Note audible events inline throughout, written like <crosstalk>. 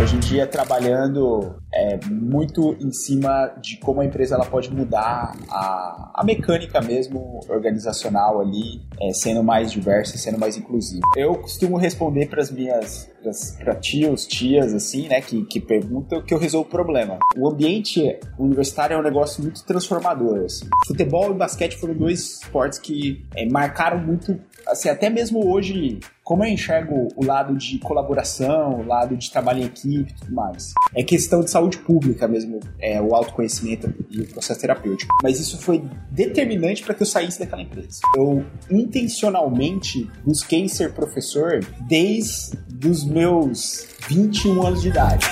Hoje em dia, trabalhando é, muito em cima de como a empresa ela pode mudar a, a mecânica mesmo organizacional ali, é, sendo mais diversa, sendo mais inclusiva. Eu costumo responder para as minhas para tios, tias, assim, né, que, que perguntam que eu resolvo o problema. O ambiente universitário é um negócio muito transformador, assim. Futebol e basquete foram dois esportes que é, marcaram muito, assim, até mesmo hoje como eu enxergo o lado de colaboração, o lado de trabalho em equipe e tudo mais? É questão de saúde pública mesmo, é, o autoconhecimento e o processo terapêutico. Mas isso foi determinante para que eu saísse daquela empresa. Eu intencionalmente busquei ser professor desde os meus 21 anos de idade.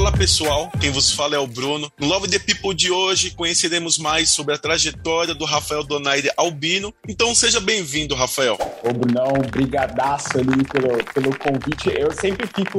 Fala pessoal, quem vos fala é o Bruno. No Love the People de hoje conheceremos mais sobre a trajetória do Rafael Donaire Albino. Então seja bem-vindo, Rafael. Ô Brunão, brigadaço ali pelo, pelo convite. Eu sempre fico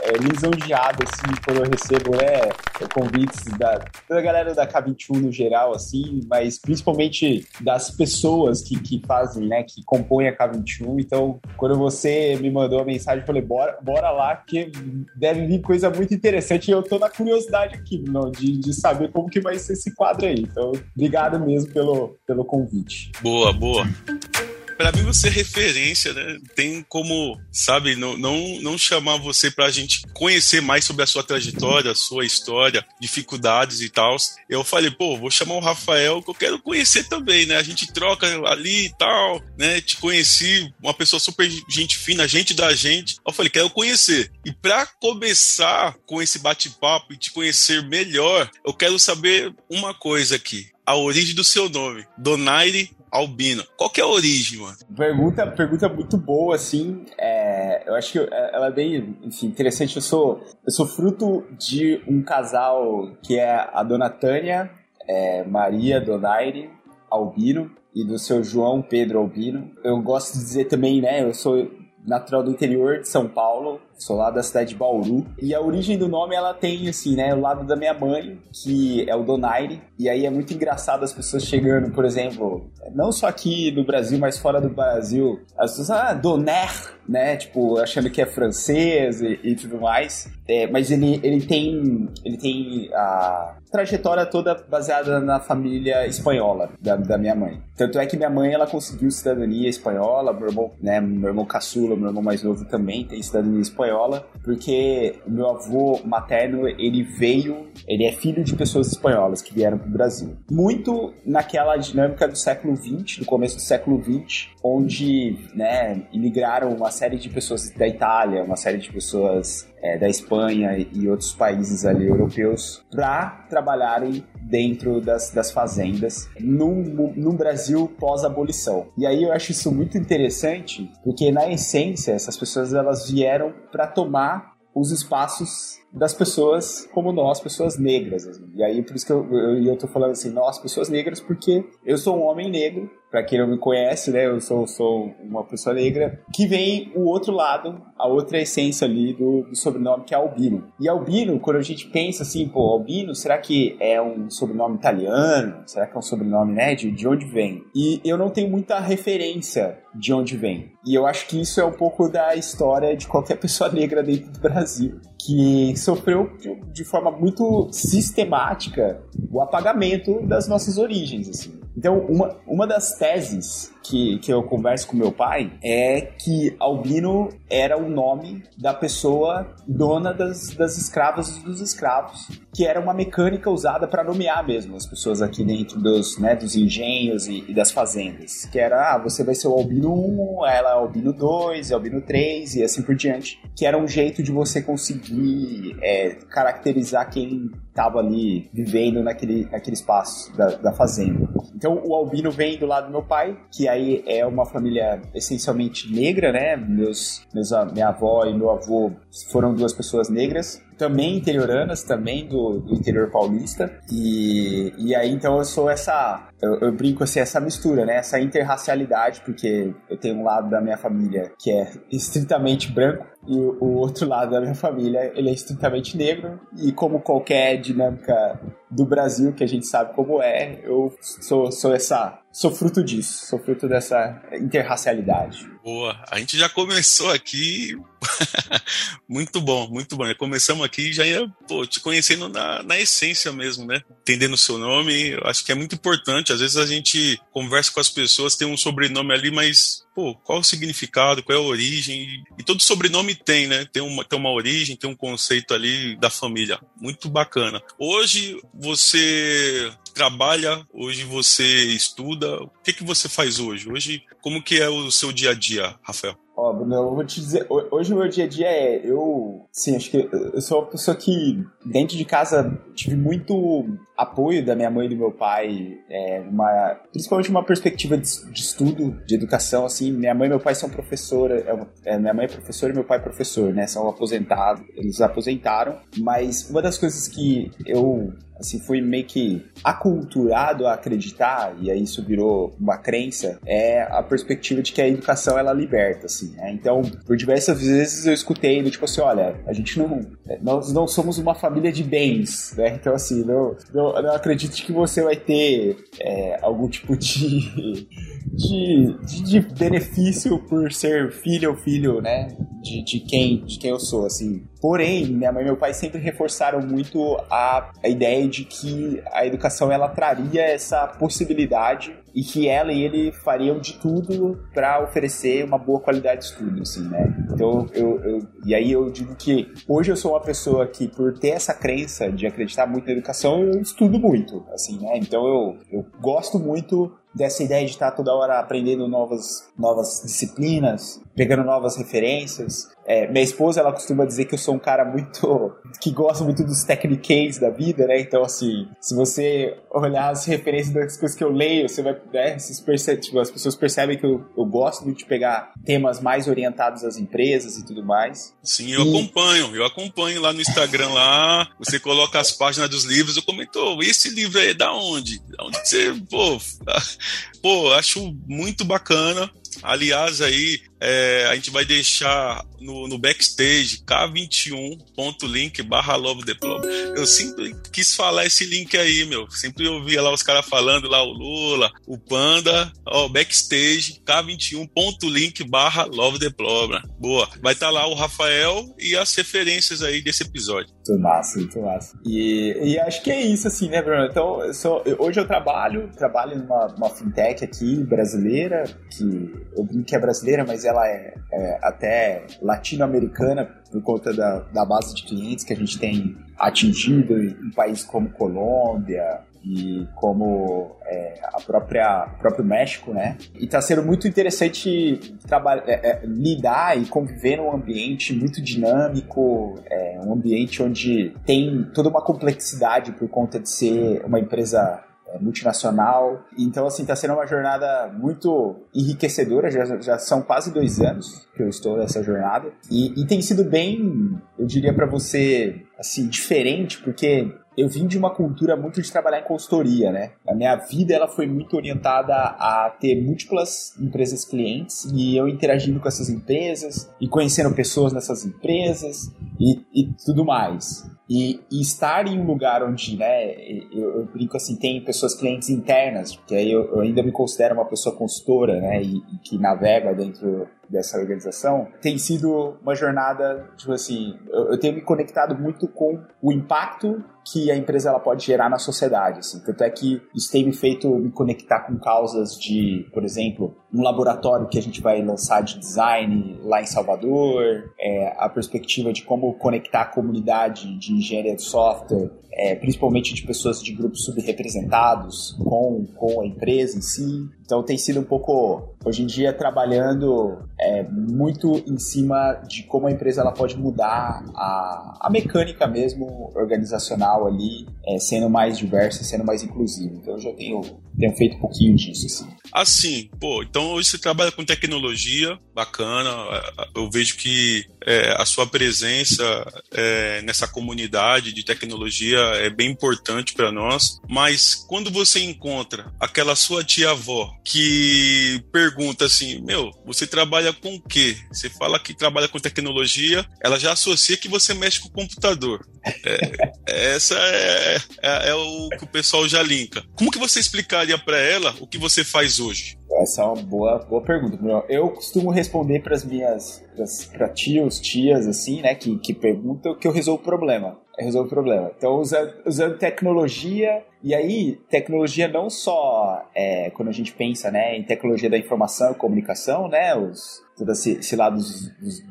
é, lisonjeado assim quando eu recebo né, convites da, da galera da K21 no geral, assim, mas principalmente das pessoas que, que fazem, né, que compõem a K21. Então, quando você me mandou a mensagem, eu falei, bora, bora lá, que deve vir coisa muito interessante interessante eu tô na curiosidade aqui, não, de, de saber como que vai ser esse quadro aí. Então, obrigado mesmo pelo, pelo convite. Boa, boa para mim você é referência, né? Tem como, sabe, não, não, não chamar você pra gente conhecer mais sobre a sua trajetória, a sua história, dificuldades e tal. Eu falei, pô, vou chamar o Rafael que eu quero conhecer também, né? A gente troca ali e tal, né? Te conheci, uma pessoa super gente fina, gente da gente. Eu falei, quero conhecer. E para começar com esse bate-papo e te conhecer melhor, eu quero saber uma coisa aqui a origem do seu nome, Donaire albino. Qual que é a origem, mano? Pergunta, pergunta muito boa, assim. É, eu acho que é, ela é bem, enfim, interessante. Eu sou, eu sou fruto de um casal que é a dona Tânia é, Maria Donaire Albino e do seu João Pedro Albino. Eu gosto de dizer também, né, eu sou natural do interior de São Paulo, sou lá da cidade de Bauru. E a origem do nome, ela tem, assim, né, o lado da minha mãe, que é o Donaire. E aí é muito engraçado as pessoas chegando, por exemplo, não só aqui no Brasil, mas fora do Brasil, as pessoas, ah, Donaire, né, tipo, achando que é francês e, e tudo mais. É, mas ele, ele tem ele tem a trajetória toda baseada na família espanhola da, da minha mãe. Tanto é que minha mãe ela conseguiu cidadania espanhola, meu irmão, né, meu irmão caçula, meu irmão mais novo também tem cidadania espanhola, porque meu avô materno ele veio, ele é filho de pessoas espanholas que vieram para o Brasil. Muito naquela dinâmica do século XX, do começo do século XX, onde né, imigraram uma série de pessoas da Itália, uma série de pessoas é, da Espanha e outros países ali europeus para trabalharem dentro das, das fazendas num, num Brasil pós-abolição. E aí eu acho isso muito interessante, porque na essência essas pessoas elas vieram para tomar os espaços das pessoas como nós, pessoas negras. Assim. E aí, por isso que eu, eu, eu tô falando assim, nós, pessoas negras, porque eu sou um homem negro, para quem não me conhece, né, eu sou, sou uma pessoa negra, que vem o outro lado, a outra essência ali do, do, sobrenome, que é Albino. E Albino, quando a gente pensa assim, pô, Albino, será que é um sobrenome italiano? Será que é um sobrenome, né, de, de onde vem? E eu não tenho muita referência de onde vem. E eu acho que isso é um pouco da história de qualquer <laughs> pessoa negra dentro do Brasil, que sofreu de, de forma muito sistemática o apagamento das nossas origens, assim. Então, uma, uma das teses que, que eu converso com meu pai é que albino era o nome da pessoa dona das, das escravas e dos escravos, que era uma mecânica usada para nomear mesmo as pessoas aqui dentro dos, né, dos engenhos e, e, das fazendas. Que era, ah, você vai ser o albino 1, ela é albino 2, é albino 3 e assim por diante. Que era um jeito de você conseguir é, caracterizar quem estava ali vivendo naquele, naquele espaço da, da fazenda. Então o albino vem do lado do meu pai, que aí é uma família essencialmente negra, né? Meus, meus, minha avó e meu avô foram duas pessoas negras também interioranas, também do, do, interior paulista. E, e aí, então, eu sou essa. Eu, eu, brinco assim, essa mistura, né? Essa interracialidade, porque eu tenho um lado da minha família que é <laughs> estritamente branco e o outro lado da minha família ele é estritamente negro. E como qualquer dinâmica do Brasil, que a gente sabe como é, eu sou, sou essa sou fruto disso, sou fruto dessa interracialidade. Boa, a gente já começou aqui. <laughs> muito bom, muito bom. Começamos aqui já ia pô, te conhecendo na, na essência mesmo, né? Entendendo o seu nome, acho que é muito importante. Às vezes a gente conversa com as pessoas, tem um sobrenome ali, mas pô, qual o significado, qual é a origem? E todo sobrenome tem, né? Tem uma, tem uma origem, tem um conceito ali da família. Muito bacana. Hoje você trabalha, hoje você estuda. O que, que você faz hoje? Hoje, como que é o seu dia a dia, Rafael? Ó, Bruno, eu vou te dizer, hoje o meu dia a dia é, eu, sim, acho que eu sou uma pessoa que dentro de casa tive muito apoio da minha mãe e do meu pai, é, uma, principalmente uma perspectiva de, de, estudo, de educação, assim, minha mãe e meu pai são professora, é, é, minha mãe é professora e meu pai é professor, né, são aposentados, eles aposentaram, mas uma das coisas que eu assim, fui meio que aculturado a acreditar, e aí isso virou uma crença, é a perspectiva de que a educação ela liberta, assim, né? Então, por diversas vezes eu escutei tipo assim, olha, a gente não, nós não somos uma família de bens, né? Então, assim, não, não, não acredite que você vai ter é, algum tipo de, de, de, benefício por ser filho ou filho, né? De, de, quem, de quem eu sou, assim. Porém, minha mãe e meu pai sempre reforçaram muito a, a ideia de que a educação ela traria essa possibilidade e que ela e ele fariam de tudo para oferecer uma boa qualidade de estudo, assim, né? Então, eu, eu, e aí eu digo que hoje eu sou uma pessoa que, por ter essa crença de acreditar muito na educação, eu estudo muito, assim, né? Então, eu, eu gosto muito dessa ideia de estar toda hora aprendendo novas, novas disciplinas, pegando novas referências. É, minha esposa, ela costuma dizer que eu sou um cara muito... <laughs> que gosta muito dos techniques da vida, né? Então, assim, se você olhar as referências das coisas que eu leio, você vai... Né, percebe, tipo, as pessoas percebem que eu, eu gosto muito de pegar temas mais orientados às empresas e tudo mais. Sim, eu e... acompanho. Eu acompanho lá no Instagram, lá, você coloca as páginas dos livros, eu comento, oh, esse livro aí é da onde? Da onde você... Pô, <laughs> pô, acho muito bacana. Aliás, aí é, a gente vai deixar no, no backstage k21.link barra love diploma. Eu sempre quis falar esse link aí, meu. Sempre ouvia lá os caras falando lá o Lula, o Panda, ó, backstage k21.link barra love diploma. Boa. Vai estar tá lá o Rafael e as referências aí desse episódio. Muito massa, muito massa. E, e acho que é isso, assim, né, Bruno? Então, eu sou, hoje eu trabalho, trabalho numa fintech aqui brasileira, que eu brinco que é brasileira, mas ela é, é até latino-americana por conta da, da base de clientes que a gente tem atingido em países como Colômbia, e como é, a própria próprio México, né? E está sendo muito interessante trabalhar, é, é, lidar e conviver num ambiente muito dinâmico, é, um ambiente onde tem toda uma complexidade por conta de ser uma empresa multinacional. Então, assim, está sendo uma jornada muito enriquecedora. Já, já são quase dois anos que eu estou nessa jornada. E, e tem sido bem, eu diria para você, assim, diferente, porque eu vim de uma cultura muito de trabalhar em consultoria, né? A minha vida ela foi muito orientada a ter múltiplas empresas clientes e eu interagindo com essas empresas e conhecendo pessoas nessas empresas e, e tudo mais. E, e, estar em um lugar onde, né, eu, eu, brinco assim, tem pessoas clientes internas, porque aí eu, eu ainda me considero uma pessoa consultora, né, e, e, que navega dentro dessa organização, tem sido uma jornada, tipo assim, eu, eu tenho me conectado muito com o impacto que a empresa ela pode gerar na sociedade, assim. Tanto é que isso tem me feito me conectar com causas de, por exemplo, um laboratório que a gente vai lançar de design lá em Salvador, é, a perspectiva de como conectar a comunidade de engenharia de software, é, principalmente de pessoas de grupos subrepresentados com, com a empresa em si. Então tem sido um pouco, hoje em dia, trabalhando é, muito em cima de como a empresa ela pode mudar a, a mecânica mesmo organizacional ali, é, sendo mais diversa, sendo mais inclusiva. Então eu já tenho, tenho feito um pouquinho disso. Assim. assim, pô, então hoje você trabalha com tecnologia, bacana. Eu vejo que é, a sua presença é, nessa comunidade de tecnologia é bem importante para nós. Mas quando você encontra aquela sua tia-avó que pergunta assim: Meu, você trabalha com o quê? Você fala que trabalha com tecnologia, ela já associa que você mexe com o computador. É, <laughs> essa é, é, é, o que o pessoal já linka. Como que você explicaria para ela o que você faz hoje? Essa é uma boa, boa pergunta. Eu costumo responder para as minhas para tios, tias, assim, né, que, que perguntam que eu resolvo o problema. Eu resolvo o problema. Então, usando, usando tecnologia, e aí, tecnologia não só é, quando a gente pensa né, em tecnologia da informação e comunicação, né, os, todo esse, esse lado dos, dos,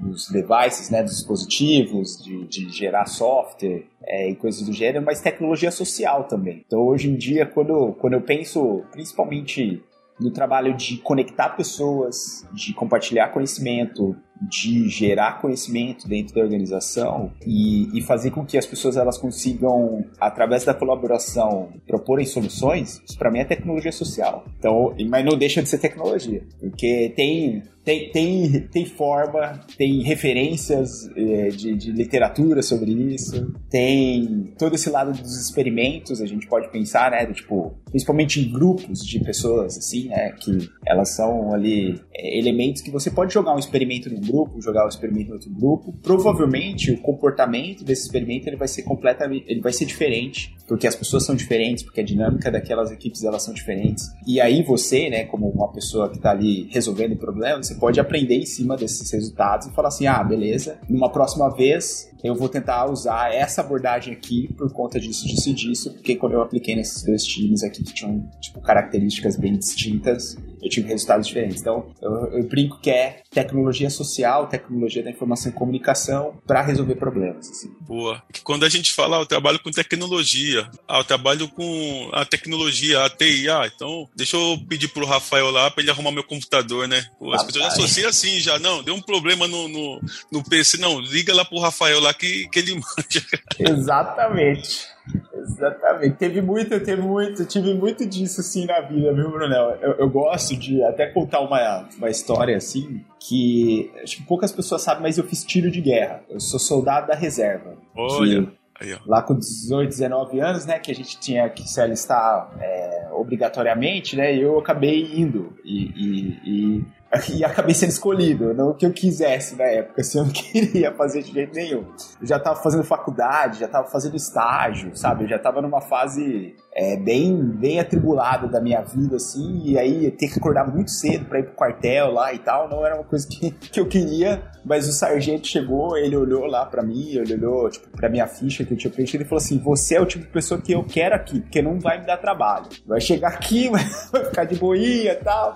dos, devices, né, dos dispositivos, de, de gerar software é, e coisas do gênero, mas tecnologia social também. Então, hoje em dia, quando, quando eu penso principalmente no trabalho de conectar pessoas, de compartilhar conhecimento, de gerar conhecimento dentro da organização e, e, fazer com que as pessoas elas consigam, através da colaboração, proporem soluções, isso para mim é tecnologia social. Então, mas não deixa de ser tecnologia, porque tem tem, tem, tem forma, tem referências é, de, de literatura sobre isso, tem todo esse lado dos experimentos, a gente pode pensar, né, do, tipo, principalmente em grupos de pessoas, assim, né, que elas são ali é, elementos que você pode jogar um experimento num grupo, jogar um experimento em outro grupo, provavelmente o comportamento desse experimento ele vai ser completamente, ele vai ser diferente, porque as pessoas são diferentes, porque a dinâmica daquelas equipes elas são diferentes, e aí você, né, como uma pessoa que está ali resolvendo problemas, você pode aprender em cima desses resultados e falar assim, ah, beleza, numa próxima vez eu vou tentar usar essa abordagem aqui por conta disso, disso e disso, porque quando eu apliquei nesses dois times aqui que tinham, tipo, características bem distintas, eu tive resultados diferentes. Então, eu, eu brinco que é tecnologia social, tecnologia da informação e comunicação para resolver problemas. Assim. Boa. Quando a gente fala, ah, eu trabalho com tecnologia, ah, eu trabalho com a tecnologia, a TI, ah, então deixa eu pedir pro Rafael lá para ele arrumar meu computador, né? As pessoas já associam assim, já, não, deu um problema no, no, no PC, não, liga lá pro Rafael lá que, que ele <laughs> manja. Exatamente. Exatamente. Teve muito, teve muito, tive muito disso assim na vida, viu, Brunel? Eu, eu gosto de até contar uma, uma história assim que acho que poucas pessoas sabem, mas eu fiz tiro de guerra. Eu sou soldado da reserva. Olha. Aí, lá com 18, 19 anos, né, que a gente tinha que se alistar é, obrigatoriamente, né, e eu acabei indo. E, e, e e acabei sendo escolhido. Não que eu quisesse na época, assim, eu não <laughs> queria fazer de jeito nenhum. Eu já tava fazendo faculdade, já tava fazendo estágio, sabe? Eu já tava numa fase é, bem, bem atribulada da minha vida, assim, e aí ter que acordar muito cedo para ir pro quartel lá e tal, não era uma coisa que, <laughs> que eu queria, mas o sargento chegou, ele olhou lá para mim, ele olhou, tipo, pra minha ficha que eu tinha preenchido e falou assim: Você é o tipo de pessoa que eu quero aqui, porque não vai me dar trabalho. Vai chegar aqui, <laughs> vai ficar de boinha e tal.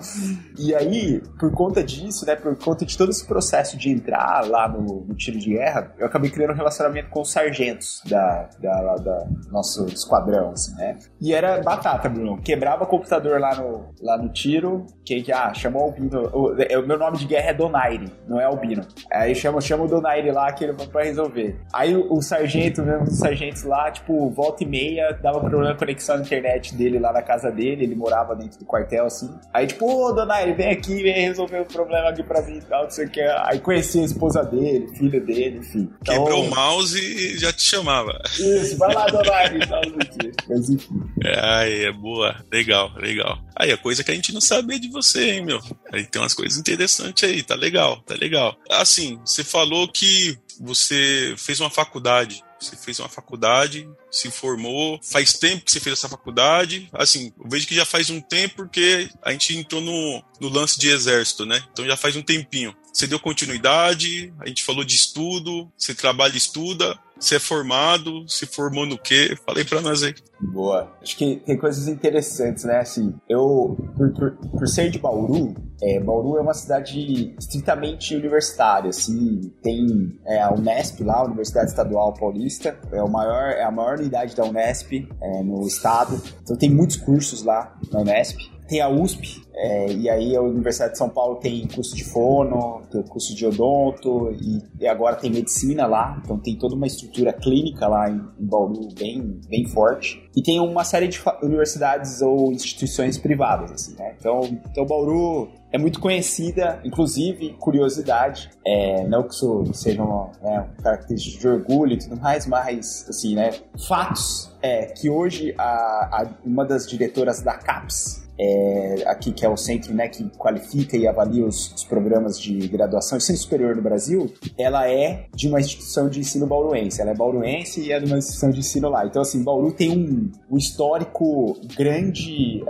E aí, por conta disso, né, por conta de todo esse processo de entrar lá no, no tiro de guerra, eu acabei criando um relacionamento com os sargentos da, da, da nosso esquadrão, assim, né? E era batata, Bruno. Quebrava computador lá no, lá no tiro. Que, que ah, chamou o Albino. O, o, meu nome de guerra é Donaire, não é Albino. Aí chama, chama o Donaire lá que ele vai pra resolver. Aí o, o sargento, mesmo os sargentos lá, tipo, volta e meia, dava problema na conexão na internet dele lá na casa dele. Ele morava dentro do quartel, assim. Aí, tipo, ô Donaire, vem aqui, vem resolver o problema aqui pra mim e tal, não sei o que. Aí conheci a esposa dele, filho dele, enfim. Então, Quebrou o mouse e já te chamava. Isso, vai lá, Donaire, tal, não sei Mas enfim. É, aí, é boa. Legal, legal. Aí, a coisa que a gente não sabia de você, hein, meu? Aí tem umas coisas interessantes aí, tá legal, tá legal. Assim, você falou que você fez uma faculdade. Você fez uma faculdade, se formou. Faz tempo que você fez essa faculdade. Assim, eu vejo que já faz um tempo porque a gente entrou no, no lance de exército, né? Então já faz um tempinho. Você deu continuidade, a gente falou de estudo, você trabalha e estuda. Você é formado? Se formou no quê? Falei para nós aí. Boa. Acho que tem coisas interessantes, né? Assim, eu, por, por, por ser de Bauru, é, Bauru é uma cidade estritamente universitária, assim, tem é, a Unesp lá, a Universidade Estadual Paulista, é, o maior, é a maior unidade da Unesp é, no estado, então tem muitos cursos lá na Unesp. Tem a USP, é, e aí a Universidade de São Paulo tem curso de fono, tem curso de odonto e, e, agora tem medicina lá, então tem toda uma estrutura clínica lá em, em Bauru bem, bem forte. E tem uma série de universidades ou instituições privadas, assim, né? Então, então Bauru é muito conhecida, inclusive, curiosidade, é, não que isso seja uma, né, característica de orgulho e tudo mais, mas, assim, né, fatos é que hoje a, a, uma das diretoras da CAPES, é, aqui que é o centro né, que qualifica e avalia os, os programas de graduação e ensino superior no Brasil, ela é de uma instituição de ensino bauruense. Ela é bauruense e é de uma instituição de ensino lá. Então, assim, Bauru tem um, um histórico grande,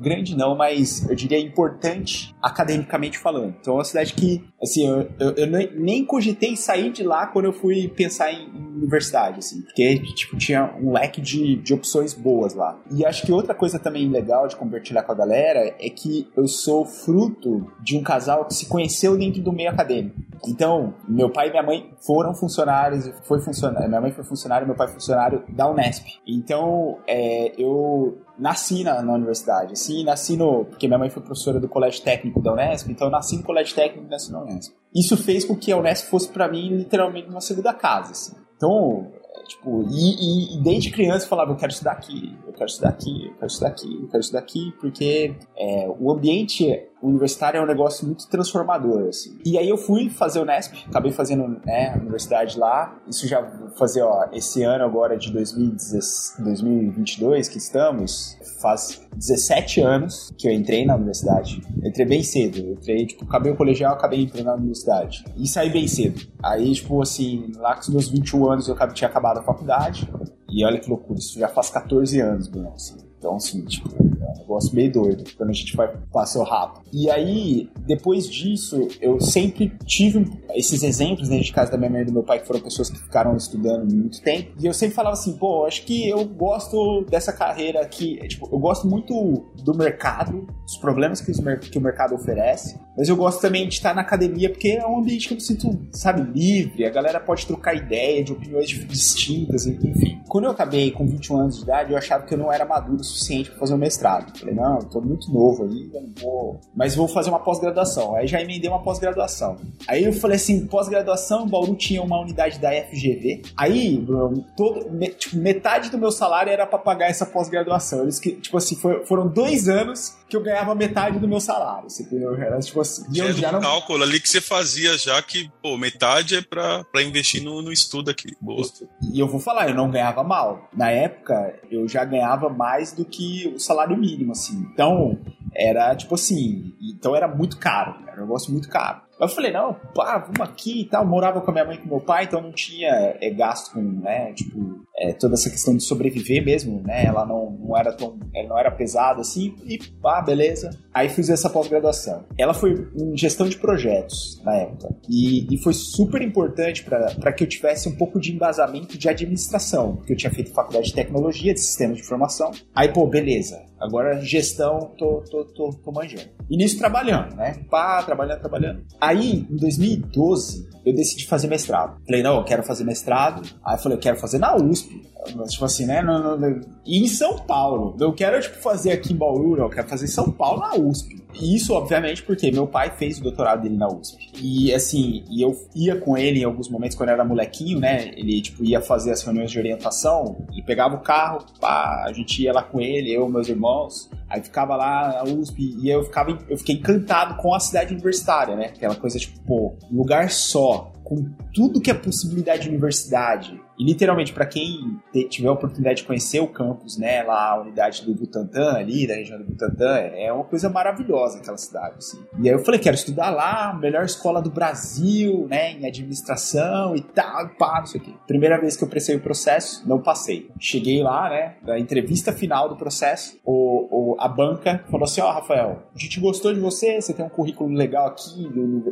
grande não, mas eu diria importante academicamente falando. Então, é uma cidade que, assim, eu, eu, eu nem cogitei sair de lá quando eu fui pensar em, em universidade, assim, porque, tipo, tinha um leque de, de opções boas lá. E acho que outra coisa também legal de compartilhar com a galera é que eu sou fruto de um casal que se conheceu dentro do meio acadêmico. Então, meu pai e minha mãe foram funcionários, foi funcionário, minha mãe foi funcionário, meu pai funcionário da Unesp. Então, é, eu nasci na, na, universidade, assim, nasci no... Porque minha mãe foi professora do colégio técnico da Unesp, então eu nasci no colégio técnico e nasci na Unesp. Isso fez com que a Unesp fosse para mim literalmente uma segunda casa, assim. Então, Tipo, e, e, desde criança eu falava, eu quero estudar aqui, eu quero estudar aqui, eu quero estudar aqui, eu quero estudar aqui, porque é, o ambiente universitário é um negócio muito transformador, assim. E aí eu fui fazer o Nesp, acabei fazendo né, universidade lá. Isso já fazer, ó, esse ano agora de 2022 que estamos, faz 17 anos que eu entrei na universidade. Eu entrei bem cedo. Eu entrei, tipo, acabei o colegial, acabei entrando na universidade. E saí bem cedo. Aí, tipo, assim, lá com os meus 21 anos eu tinha acabado a faculdade. E olha que loucura, isso já faz 14 anos, Bruno, assim. Então, assim, tipo, é um negócio meio doido quando a gente vai passar rápido. E aí, depois disso, eu sempre tive esses exemplos dentro de casa da minha mãe e do meu pai, que foram pessoas que ficaram estudando muito tempo. E eu sempre falava assim, pô, acho que eu gosto dessa carreira aqui. Tipo, eu gosto muito do mercado, dos problemas que, que o mercado oferece. Mas eu gosto também de estar na academia, porque é um ambiente que eu me sinto, sabe, livre. A galera pode trocar ideia de opiniões distintas, enfim. Quando eu acabei com 21 anos de idade, eu achava que eu não era maduro suficiente para fazer um mestrado. Falei, não, eu tô muito novo aí, não vou. Mas vou fazer uma pós-graduação. Aí já emendei uma pós-graduação. Aí eu falei assim: pós-graduação, Bauru tinha uma unidade da FGV. Aí, Bruno, todo, tipo, metade do meu salário era para pagar essa pós-graduação. Eles que, tipo assim, foi, foram dois anos que eu ganhava metade do meu salário. Você entendeu? Era tipo assim. E eu já um não... cálculo ali que você fazia já que, pô, metade é pra, pra investir no, no estudo aqui. Boa. E eu vou falar, eu não ganhava mal. Na época, eu já ganhava mais do que o salário mínimo, assim. Então, era tipo assim, então era muito caro, era um negócio muito caro. Eu falei, não, pá, vamos aqui e tal. Eu morava com a minha mãe e com meu pai, então não tinha é, gasto com, né, tipo, é, toda essa questão de sobreviver mesmo, né? Ela não, não era tão, ela não era pesada assim, e pá, beleza. Aí fiz essa pós-graduação. Ela foi em gestão de projetos na época, e, e foi super importante para que eu tivesse um pouco de embasamento de administração, porque eu tinha feito faculdade de tecnologia, de sistemas de informação. Aí, pô, beleza, agora gestão, tô, tô, tô, tô manjando. E nisso trabalhando, né? Pá, trabalhando, trabalhando. Aí, em 2012, eu decidi fazer mestrado. Falei, não, eu quero fazer mestrado. Aí eu falei, eu quero fazer na USP. Tipo assim, né? No, no, e em São Paulo. Eu quero, tipo, fazer aqui em Bauru, não. Eu quero fazer em São Paulo na USP. Isso, obviamente, porque meu pai fez o doutorado dele na USP. E, assim, e eu ia com ele em alguns momentos quando eu era molequinho, né? Ele, tipo, ia fazer as reuniões de orientação e pegava o carro, pá, a gente ia lá com ele, eu meus irmãos. Aí ficava lá na USP e eu ficava, eu fiquei encantado com a cidade universitária, né? Aquela coisa, tipo, pô, lugar só, com tudo que é possibilidade de universidade. E literalmente, para quem tiver a oportunidade de conhecer o campus, né, lá a unidade do Butantã, ali, da região do Butantã, é uma coisa maravilhosa aquela cidade, assim. E aí eu falei, quero estudar lá, melhor escola do Brasil, né, em administração e tal, pá, não sei o quê. Primeira vez que eu prestei o processo, não passei. Cheguei lá, né, da entrevista final do processo, o, o a banca falou assim, ó, oh, Rafael, a gente gostou de você, você tem um currículo legal aqui,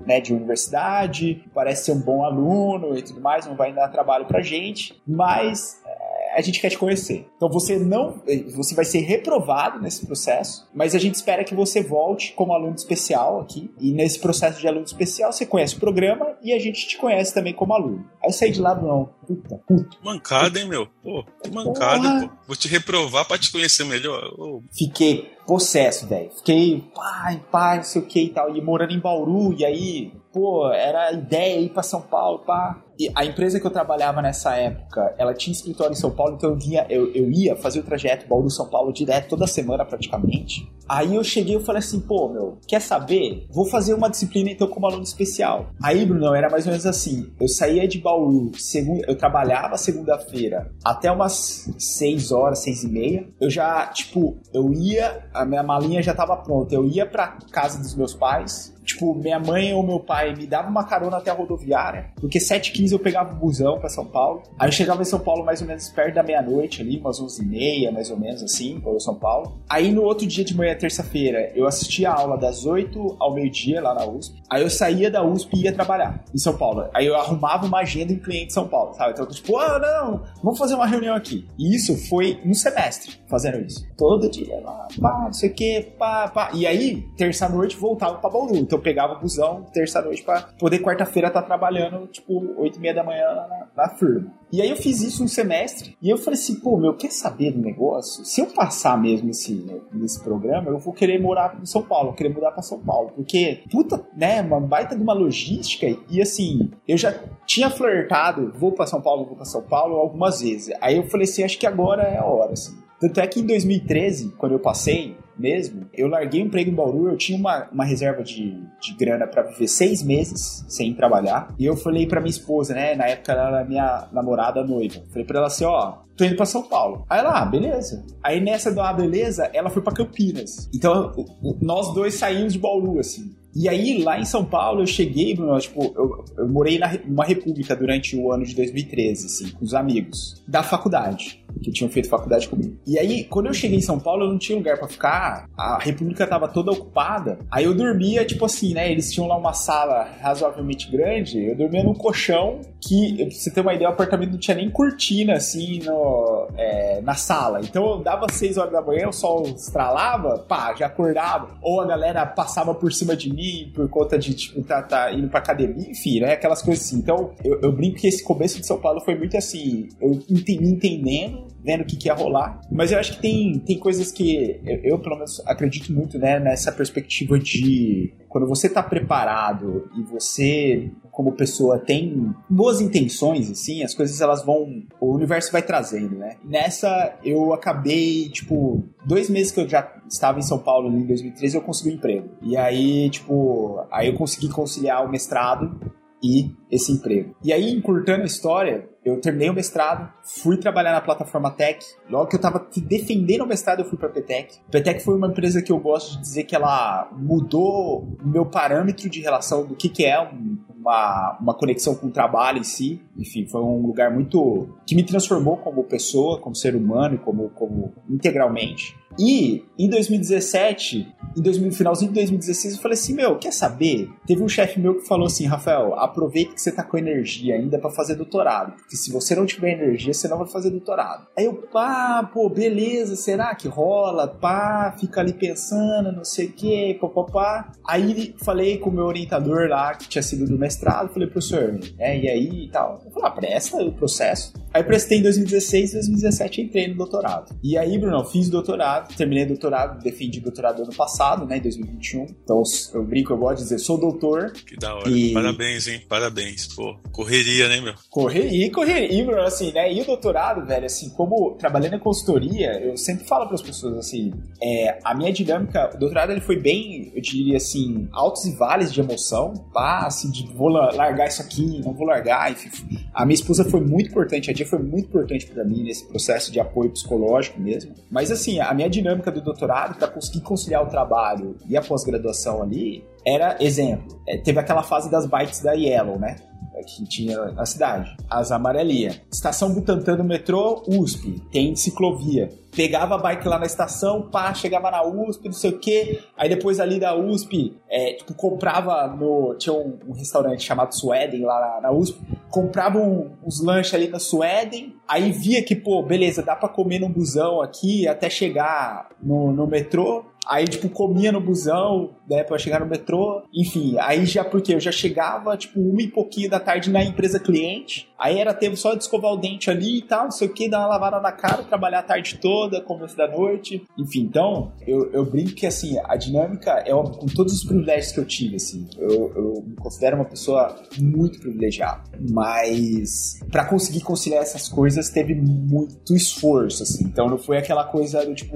né, de universidade, parece ser um bom aluno e tudo mais, não vai dar trabalho pra gente, mas é, a gente quer te conhecer. Então você não, você vai ser reprovado nesse processo, mas a gente espera que você volte como aluno especial aqui. E nesse processo de aluno especial você conhece o programa e a gente te conhece também como aluno. Aí eu saí de lá, não, puta, puta. Mancada, hein, meu? Pô, que mancada, pô. Vou te reprovar para te conhecer melhor. Oh. Fiquei possesso, velho. Fiquei, pai, pai, não sei o que e tal. E morando em Bauru, e aí, pô, era ideia ir pra São Paulo, pá. A empresa que eu trabalhava nessa época, ela tinha escritório em São Paulo, então eu, vinha, eu, eu ia fazer o trajeto Bauru-São Paulo direto toda semana praticamente. Aí eu cheguei e falei assim, pô, meu, quer saber? Vou fazer uma disciplina então como aluno especial. Aí, Bruno, era mais ou menos assim. Eu saía de Bauru, segunda, eu trabalhava segunda-feira até umas 6 horas, 6 e meia. Eu já, tipo, eu ia, a minha malinha já tava pronta. Eu ia pra casa dos meus pais, tipo, minha mãe ou meu pai me dava uma carona até a rodoviária, porque 7h15 eu pegava o busão para São Paulo. Aí eu chegava em São Paulo mais ou menos perto da meia-noite ali, umas 11h30, mais ou menos assim, para São Paulo. Aí no outro dia de manhã, terça-feira, eu assistia a aula das 8 ao meio-dia lá na USP. Aí eu saía da USP e ia trabalhar em São Paulo. Aí eu arrumava uma agenda em cliente em São Paulo, sabe? Então, tipo, ah, não, vamos fazer uma reunião aqui. E isso foi um semestre fazendo isso. Todo dia lá, pá, não sei o que, pá, pá. E aí, terça-noite, voltava pra Bauru. Então eu pegava o busão terça-noite pra poder quarta-feira estar tá trabalhando, tipo, 8 e meia da manhã na, na firma. E aí eu fiz isso um semestre e eu falei assim, pô, meu, quer saber do negócio? Se eu passar mesmo esse, nesse programa, eu vou querer morar em São Paulo, vou querer mudar para São Paulo. Porque, puta, né, uma baita de uma logística e assim, eu já tinha flertado, vou para São Paulo, vou para São Paulo algumas vezes. Aí eu falei assim, acho que agora é a hora, assim. Tanto é que em 2013, quando eu passei, mesmo, eu larguei o emprego em Bauru, eu tinha uma, uma reserva de, de grana para viver seis meses sem trabalhar. E eu falei para minha esposa, né? Na época ela era minha namorada noiva. Falei para ela assim: ó, tô indo pra São Paulo. Aí ela, ah, beleza. Aí nessa do ah, beleza, ela foi para Campinas. Então nós dois saímos de Bauru, assim. E aí, lá em São Paulo, eu cheguei, Bruno, tipo, eu, eu morei na, numa república durante o ano de 2013, assim, com os amigos da faculdade que tinham feito faculdade comigo. E aí, quando eu cheguei em São Paulo, eu não tinha lugar para ficar, a República tava toda ocupada. Aí eu dormia, tipo assim, né? Eles tinham lá uma sala razoavelmente grande, eu dormia num colchão que, pra você ter uma ideia, o apartamento não tinha nem cortina, assim, no, é, na sala. Então eu dava 6 horas da manhã, o sol estralava, pá, já acordava. Ou a galera passava por cima de mim por conta de, tipo, tá, tá indo pra academia, enfim, né? Aquelas coisas assim. Então eu, eu brinco que esse começo de São Paulo foi muito assim, eu me entendendo vendo o que, que ia rolar. Mas eu acho que tem, tem coisas que eu, eu, pelo menos, acredito muito, né, nessa perspectiva de quando você tá preparado e você, como pessoa, tem boas intenções, assim, as coisas elas vão. O universo vai trazendo, né? Nessa eu acabei, tipo, dois meses que eu já estava em São Paulo em 2013, eu consegui um emprego. E aí, tipo, aí eu consegui conciliar o mestrado e esse emprego. E aí, encurtando a história, eu terminei o mestrado, fui trabalhar na plataforma Tech. Logo que eu estava defendendo o mestrado, eu fui para a Petec. Petec foi uma empresa que eu gosto de dizer que ela mudou o meu parâmetro de relação do que, que é um, uma, uma conexão com o trabalho em si. Enfim, foi um lugar muito. que me transformou como pessoa, como ser humano como, como integralmente. E em 2017, em 2000, finalzinho de 2016, eu falei assim: Meu, quer saber? Teve um chefe meu que falou assim: Rafael, aproveita que você tá com energia ainda para fazer doutorado. Porque se você não tiver energia, você não vai fazer doutorado. Aí eu, pá, pô, beleza, será que rola? Pá, fica ali pensando, não sei o quê, pá. Aí falei com o meu orientador lá, que tinha sido do mestrado, falei, professor, é, e aí e tal. Eu falei, ah, presta o processo. Aí prestei em 2016 e 2017 entrei no doutorado. E aí, Bruno, fiz doutorado, terminei doutorado, defendi doutorado ano passado, né, em 2021. Então eu brinco, eu gosto de dizer, sou doutor. Que da hora. E... Parabéns, hein? Parabéns. Pô, correria, né, meu? Correria, correria, Bruno, assim, né? E o doutorado, velho, assim, como trabalhando em consultoria, eu sempre falo para as pessoas, assim, é, a minha dinâmica, o doutorado ele foi bem, eu diria assim, altos e vales de emoção, pá, assim, de vou largar isso aqui, não vou largar, enfim. A minha esposa foi muito importante, a dia foi muito importante para mim nesse processo de apoio psicológico mesmo. Mas assim, a minha dinâmica do doutorado para conseguir conciliar o trabalho e a pós-graduação ali era exemplo. É, teve aquela fase das bikes da Yellow, né? Que tinha na cidade. As amarelinhas. Estação Butantã no metrô, USP. Tem ciclovia. Pegava a bike lá na estação, pá, chegava na USP, não sei o quê. Aí depois ali da USP, é, tipo, comprava no. Tinha um, um restaurante chamado Sueden lá na, na USP. Comprava um, uns lanches ali na Sueden. Aí via que, pô, beleza, dá pra comer no busão aqui até chegar no, no metrô. Aí, tipo, comia no busão, né, pra chegar no metrô. Enfim, aí já, porque eu já chegava, tipo, uma e pouquinho da tarde na empresa cliente. Aí era tempo só de escovar o dente ali e tal, não sei o que, dar uma lavada na cara, trabalhar a tarde toda, começo da noite. Enfim, então, eu, eu brinco que, assim, a dinâmica é uma, com todos os privilégios que eu tive, assim. Eu, eu me considero uma pessoa muito privilegiada. Mas, para conseguir conciliar essas coisas, teve muito esforço, assim. Então, não foi aquela coisa do tipo,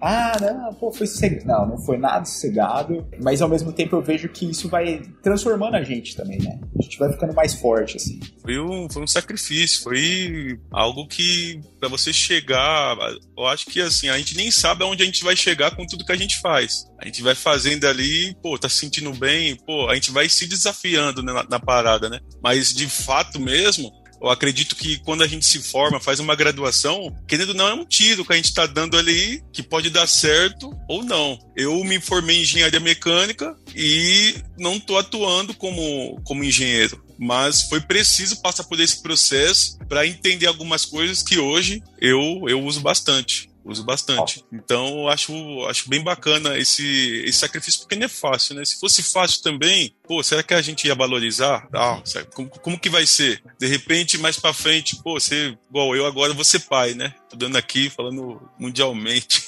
ah, não, pô, foi sossegado sossegado. Não, não foi nada sossegado. Mas ao mesmo tempo eu vejo que isso vai transformando a gente também, né? A gente vai ficando mais forte, assim. Foi um, foi um sacrifício, foi algo que para você chegar, eu acho que assim, a gente nem sabe aonde a gente vai chegar com tudo que a gente faz. A gente vai fazendo ali, pô, tá se sentindo bem, pô, a gente vai se desafiando né, na, na parada, né? Mas de fato mesmo, eu acredito que quando a gente se forma, faz uma graduação, querendo ou não, é um tiro que a gente está dando ali que pode dar certo ou não. Eu me formei em engenharia mecânica e não estou atuando como, como engenheiro. Mas foi preciso passar por esse processo para entender algumas coisas que hoje eu, eu uso bastante. Uso bastante. Então, acho, acho bem bacana esse, esse sacrifício, porque não é fácil, né? Se fosse fácil também, pô, será que a gente ia valorizar? Ah, como, como que vai ser? De repente, mais pra frente, pô, você, igual eu agora, vou ser pai, né? Tô dando aqui, falando mundialmente.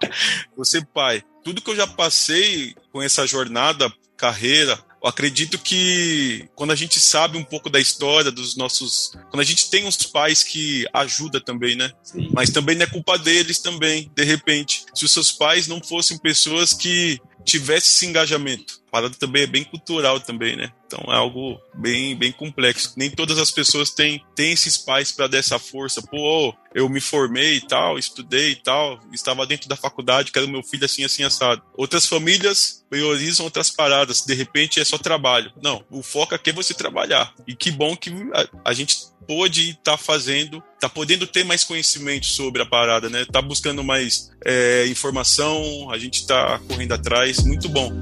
<laughs> vou ser pai. Tudo que eu já passei com essa jornada, carreira, eu acredito que quando a gente sabe um pouco da história dos nossos. Quando a gente tem uns pais que ajudam também, né? Sim. Mas também não é culpa deles também, de repente. Se os seus pais não fossem pessoas que tivessem esse engajamento. Parada também é bem cultural também, né? Então é algo bem, bem complexo. Nem todas as pessoas têm, têm esses pais para dar essa força. Pô, eu me formei e tal, estudei e tal, estava dentro da faculdade, quero meu filho assim, assim, assado. Outras famílias priorizam outras paradas, de repente é só trabalho. Não, o foco aqui é você trabalhar. E que bom que a, a gente pôde estar tá fazendo, tá podendo ter mais conhecimento sobre a parada, né? Tá buscando mais é, informação, a gente tá correndo atrás, muito bom.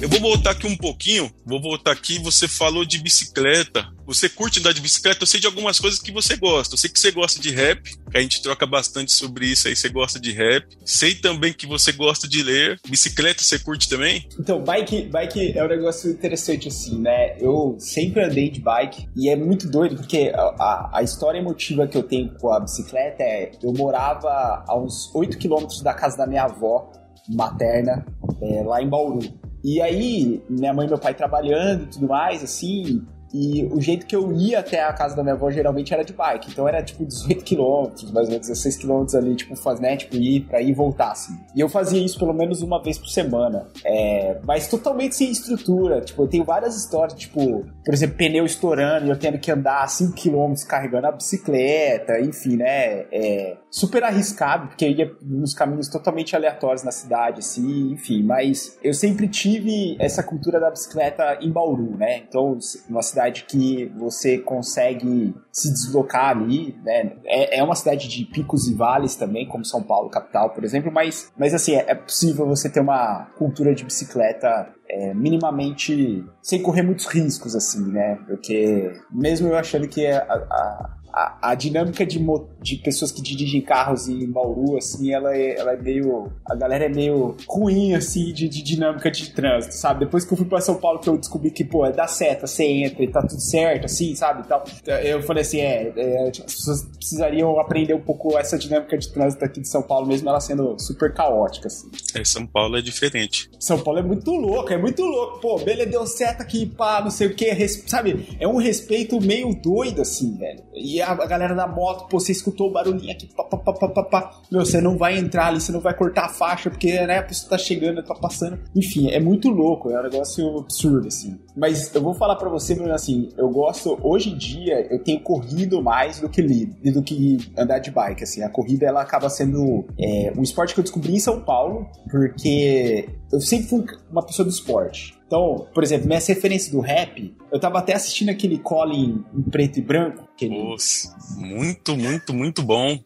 Eu vou voltar aqui um pouquinho, vou voltar aqui, você falou de bicicleta. Você curte andar de bicicleta? Eu sei de algumas coisas que você gosta. Eu sei que você gosta de rap, a gente troca bastante sobre isso aí, você gosta de rap. Sei também que você gosta de ler. Bicicleta você curte também? Então, bike, bike é um negócio interessante assim, né? Eu sempre andei de bike e é muito doido porque a, a, a história emotiva que eu tenho com a bicicleta é eu morava a uns 8 quilômetros da casa da minha avó materna, é, lá em Bauru. E aí, minha mãe e meu pai trabalhando e tudo mais, assim, e o jeito que eu ia até a casa da minha avó geralmente era de bike. Então era tipo 18 quilômetros, mais ou menos 16 quilômetros ali, tipo, faz, né? Tipo, ir pra ir e voltar, assim. E eu fazia isso pelo menos uma vez por semana. É, mas totalmente sem estrutura. Tipo, eu tenho várias histórias, tipo, por exemplo, pneu estourando e eu tendo que andar 5 quilômetros carregando a bicicleta, enfim, né? É super arriscado, porque eu ia nos caminhos totalmente aleatórios na cidade, assim, enfim. Mas eu sempre tive essa cultura da bicicleta em Bauru, né? Então, cidade cidade que você consegue se deslocar ali, né? É, é uma cidade de picos e vales também, como São Paulo, capital, por exemplo, mas, mas assim, é, é possível você ter uma cultura de bicicleta é, minimamente sem correr muitos riscos, assim, né? Porque mesmo eu achando que a, a, a, a dinâmica de, de pessoas que dirigem carros em Bauru, assim, ela é, ela é meio. A galera é meio ruim, assim, de, de dinâmica de trânsito, sabe? Depois que eu fui pra São Paulo, que eu descobri que, pô, é dá seta, você entra e tá tudo certo, assim, sabe? Então, eu falei assim, é, é, as pessoas precisariam aprender um pouco essa dinâmica de trânsito aqui de São Paulo, mesmo ela sendo super caótica, assim. É, São Paulo é diferente. São Paulo é muito louco, é muito louco. Pô, beleza, deu seta aqui, pá, não sei o que, sabe? É um respeito meio doido, assim, velho. E a, a galera da moto, pô, você escutou o barulhinho aqui, pá, pá, pá, pá, pá. Meu, você não vai entrar ali, você não vai cortar a faixa, porque, né, a pessoa tá chegando, tá passando. Enfim, é muito louco, é um negócio absurdo, assim. Mas eu vou falar para você, Bruno, assim, eu gosto, hoje em dia, eu tenho corrido mais do que do que andar de bike, assim. A corrida, ela acaba sendo é, um esporte que eu descobri em São Paulo, porque eu sempre fui uma pessoa do esporte. Então, por exemplo, minhas referências do rap, eu tava até assistindo aquele Colin em preto e branco. Aquele... Nossa, muito, muito, muito bom.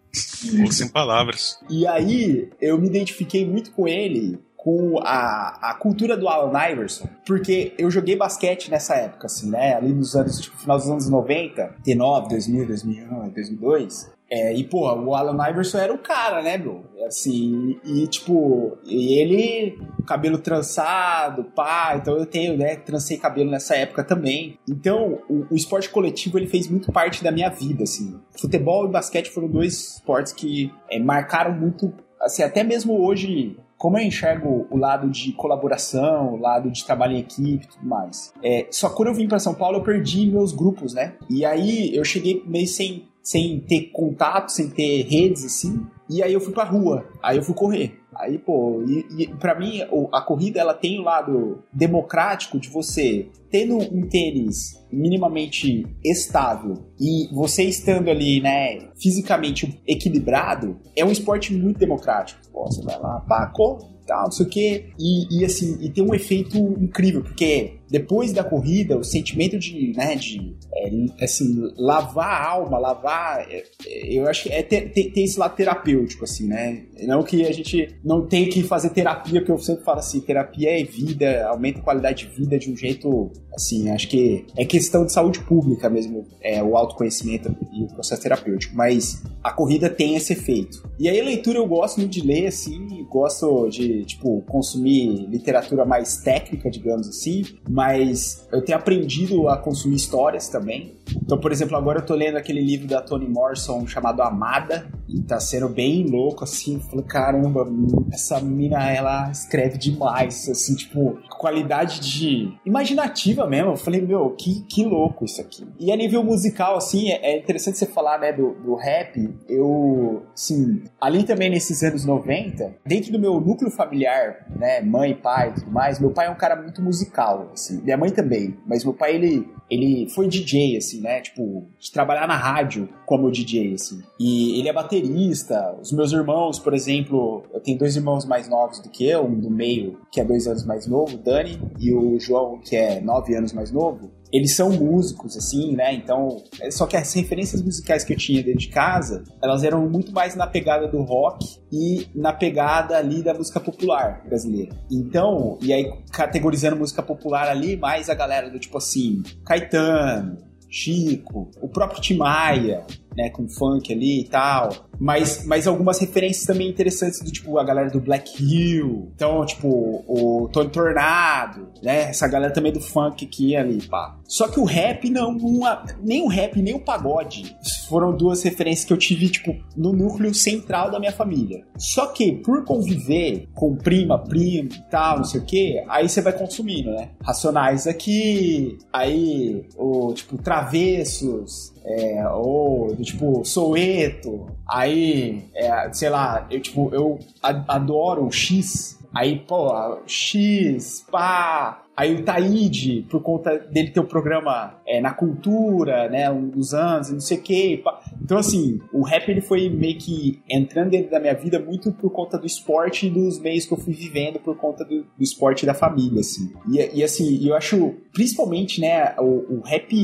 sem palavras. E aí, eu me identifiquei muito com ele com a, a cultura do Allen Iverson, porque eu joguei basquete nessa época, assim, né? Ali nos anos, tipo, final dos anos 90, 99, 2000, 2001, 2002. É, e, pô, o Allen Iverson era o cara, né, bro? Assim, e, tipo, ele, cabelo trançado, pá, então eu tenho, né, trancei cabelo nessa época também. Então, o, o, esporte coletivo, ele fez muito parte da minha vida, assim. Futebol e basquete foram dois esportes que é, marcaram muito, assim, até mesmo hoje, como eu enxergo o lado de colaboração, o lado de trabalho em equipe e tudo mais. É, só quando eu vim para São Paulo eu perdi meus grupos, né? E aí eu cheguei meio sem sem ter contato, sem ter redes, assim. E aí eu fui pra rua, aí eu fui correr. Aí, pô, e, e para mim a corrida ela tem o lado democrático de você tendo um tênis minimamente estável e você estando ali, né, fisicamente equilibrado, é um esporte muito democrático. Pô, você vai lá, pá, corre, tal, não sei o quê. E, e assim, e tem um efeito incrível, porque depois da corrida, o sentimento de, né, de é, assim, lavar a alma, lavar, é, é eu acho que é ter, esse lado terapêutico, assim, né? Não que a gente não tem que fazer terapia, porque eu sempre falo assim, terapia é vida, aumenta a qualidade de vida de um jeito, assim, acho que é questão de saúde pública mesmo, é, o autoconhecimento e o processo terapêutico, mas a corrida tem esse efeito. E aí a leitura eu gosto muito de ler, assim, gosto de, tipo, consumir literatura mais técnica, digamos assim, mas mas eu tenho aprendido a consumir histórias também. Então, por exemplo, agora eu tô lendo aquele livro da Toni Morrison chamado Amada, e tá sendo bem louco, assim. Falei, caramba, essa mina, ela escreve demais, assim, tipo, qualidade de. imaginativa mesmo. Eu falei, meu, que, que louco isso aqui. E a nível musical, assim, é, é interessante você falar, né, do, do rap. Eu, assim, ali também nesses anos 90, dentro do meu núcleo familiar, né, mãe, pai e tudo mais, meu pai é um cara muito musical, assim. Minha mãe também, mas meu pai, ele, ele foi DJ, assim, né? Tipo, de trabalhar na rádio como DJ, assim. E ele é baterista. Os meus irmãos, por exemplo, eu tenho dois irmãos mais novos do que eu, um do meio, que é dois anos mais novo, Dani, e o João, que é nove anos mais novo eles são músicos, assim, né? Então, é, só que as referências musicais que eu tinha dentro de casa, elas eram muito mais na pegada do rock e na pegada ali da música popular brasileira. Então, e aí categorizando música popular ali, mais a galera do tipo assim, Caetano, Chico, o próprio Tim Maia, né, com funk ali e tal. Mas, mas algumas referências também interessantes do tipo a galera do Black Hill. Então, tipo, o Tony Tornado, né? Essa galera também do funk ia ali, pá. Só que o rap não, não nem o rap, nem o pagode foram duas referências que eu tive, tipo, no núcleo central da minha família. Só que por conviver com prima, primo e tal, não sei o que, aí você vai consumindo, né? Racionais aqui, aí o tipo travessos, é, ou tipo Soueto, aí, é, sei lá, eu tipo, eu adoro o X, aí, pô, X, pá, Aí o Taíde, por conta dele ter o programa é, na cultura, né, uns anos, não sei o quê. Então, assim, o rap ele foi meio que entrando dentro da minha vida muito por conta do esporte e dos meios que eu fui vivendo por conta do, do esporte da família, assim. E, e assim, eu acho, principalmente, né, o, o rap